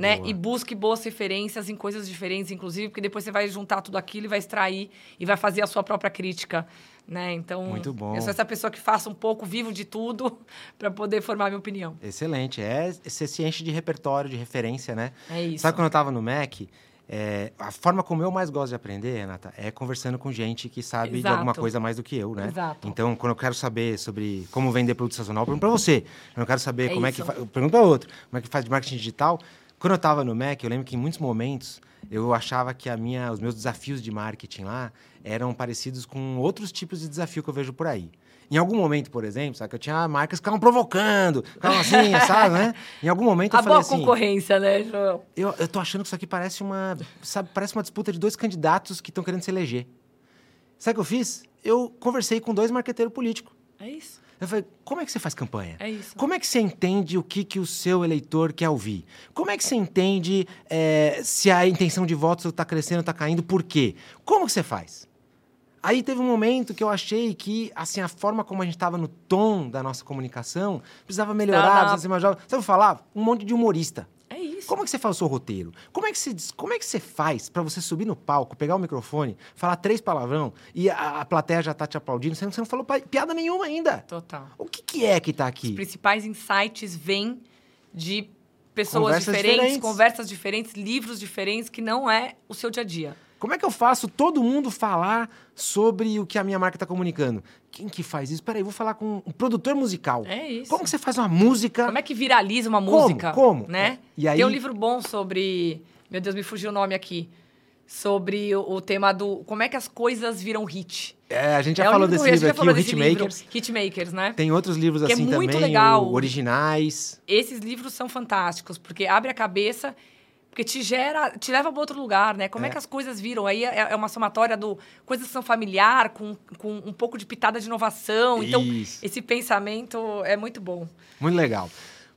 né? Boa. E busque boas referências em coisas diferentes, inclusive, porque depois você vai juntar tudo aquilo e vai extrair e vai fazer a sua própria crítica, né? Então, Muito bom. eu sou essa pessoa que faça um pouco, vivo de tudo, para poder formar minha opinião. Excelente. É, você se enche de repertório, de referência, né? É isso. Sabe quando eu estava no MEC, é, a forma como eu mais gosto de aprender, Renata, é conversando com gente que sabe Exato. de alguma coisa mais do que eu, né? Exato. Então, quando eu quero saber sobre como vender produto sazonal, eu pergunto para você. Eu não quero saber é como isso. é que faz. Eu pergunto para outro. Como é que faz de marketing digital? Quando eu estava no MEC, eu lembro que em muitos momentos eu achava que a minha, os meus desafios de marketing lá eram parecidos com outros tipos de desafio que eu vejo por aí. Em algum momento, por exemplo, sabe, que eu tinha marcas que ficavam provocando, ficavam assim, sabe, né? Em algum momento eu a falei boa assim... concorrência, né, João? Eu, eu tô achando que isso aqui parece uma, sabe, parece uma disputa de dois candidatos que estão querendo se eleger. Sabe o que eu fiz? Eu conversei com dois marqueteiros políticos. É isso. Eu falei, como é que você faz campanha? É isso. Como é que você entende o que, que o seu eleitor quer ouvir? Como é que você entende é, se a intenção de votos está crescendo, está caindo, por quê? Como que você faz? Aí teve um momento que eu achei que assim a forma como a gente estava no tom da nossa comunicação precisava melhorar, precisava ser mais jovem. Sabe falar? Um monte de humorista. É isso. Como é que você faz o seu roteiro? Como é que você, como é que você faz para você subir no palco, pegar o microfone, falar três palavrão e a, a plateia já tá te aplaudindo, você não, você não falou piada nenhuma ainda? Total. O que, que é que tá aqui? Os principais insights vêm de pessoas Conversas diferentes, diferentes. conversas diferentes, livros diferentes, que não é o seu dia a dia. Como é que eu faço todo mundo falar sobre o que a minha marca está comunicando? Quem que faz isso? Peraí, vou falar com um produtor musical. É isso. Como que você faz uma música? Como é que viraliza uma Como? música? Como? Né? E aí- Tem um livro bom sobre. Meu Deus, me fugiu o nome aqui. Sobre o, o tema do. Como é que as coisas viram hit. É, a gente já é falou livro- desse livro aqui, o desse livro, Hitmakers. Hitmakers, né? Tem outros livros Que é assim muito também, legal. originais. Esses livros são fantásticos, porque abre a cabeça, porque te gera, te leva para outro lugar, né? Como é. É. que as coisas viram? Aí é, é uma somatória do coisas que são familiar, com, com um pouco de pitada de inovação. Então, Isso. esse pensamento é muito bom. Muito legal.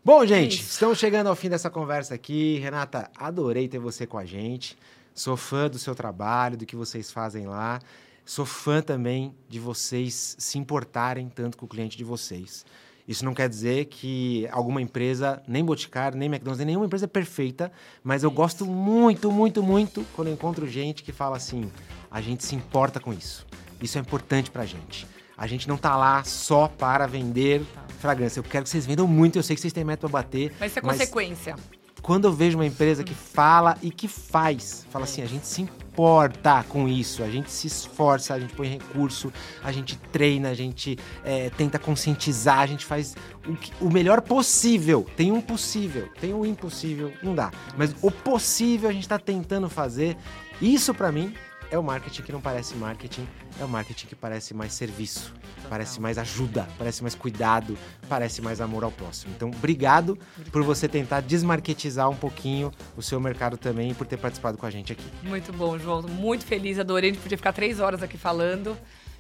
Bom, gente, isso. estamos chegando ao fim dessa conversa aqui. Renata, adorei ter você com a gente. Sou fã do seu trabalho, do que vocês fazem lá. Sou fã também de vocês se importarem tanto com o cliente de vocês. Isso não quer dizer que alguma empresa, nem Boticário, nem McDonald's, nem nenhuma empresa é perfeita, mas eu gosto muito, muito, muito quando eu encontro gente que fala assim: a gente se importa com isso. Isso é importante pra gente. A gente não tá lá só para vender fragrância. Eu quero que vocês vendam muito, eu sei que vocês têm meta pra bater. Mas isso é mas consequência. Quando eu vejo uma empresa que fala e que faz, fala assim, a gente se importa com isso, a gente se esforça, a gente põe recurso, a gente treina, a gente é, tenta conscientizar, a gente faz o, que- o melhor possível. Tem um possível, tem um impossível, não dá. Mas o possível a gente tá tentando fazer. Isso pra mim é o marketing que não parece marketing, é o marketing que parece mais serviço, parece mais ajuda, parece mais cuidado, parece mais amor ao próximo. Então, obrigado por você tentar desmarketizar um pouquinho o seu mercado também e por ter participado com a gente aqui. Muito bom, João. Muito feliz, adorei. A gente podia ficar três horas aqui falando.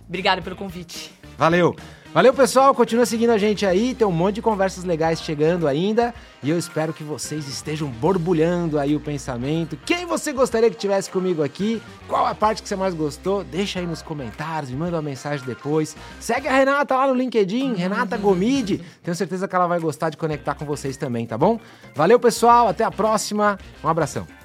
Obrigada pelo convite. Valeu! Valeu, pessoal! Continua seguindo a gente aí, tem um monte de conversas legais chegando ainda e eu espero que vocês estejam borbulhando aí o pensamento. Quem você gostaria que tivesse comigo aqui? Qual a parte que você mais gostou? Deixa aí nos comentários, me manda uma mensagem depois. Segue a Renata lá no LinkedIn, Renata Gomide. Tenho certeza que ela vai gostar de conectar com vocês também, tá bom? Valeu, pessoal! Até a próxima. Um abração.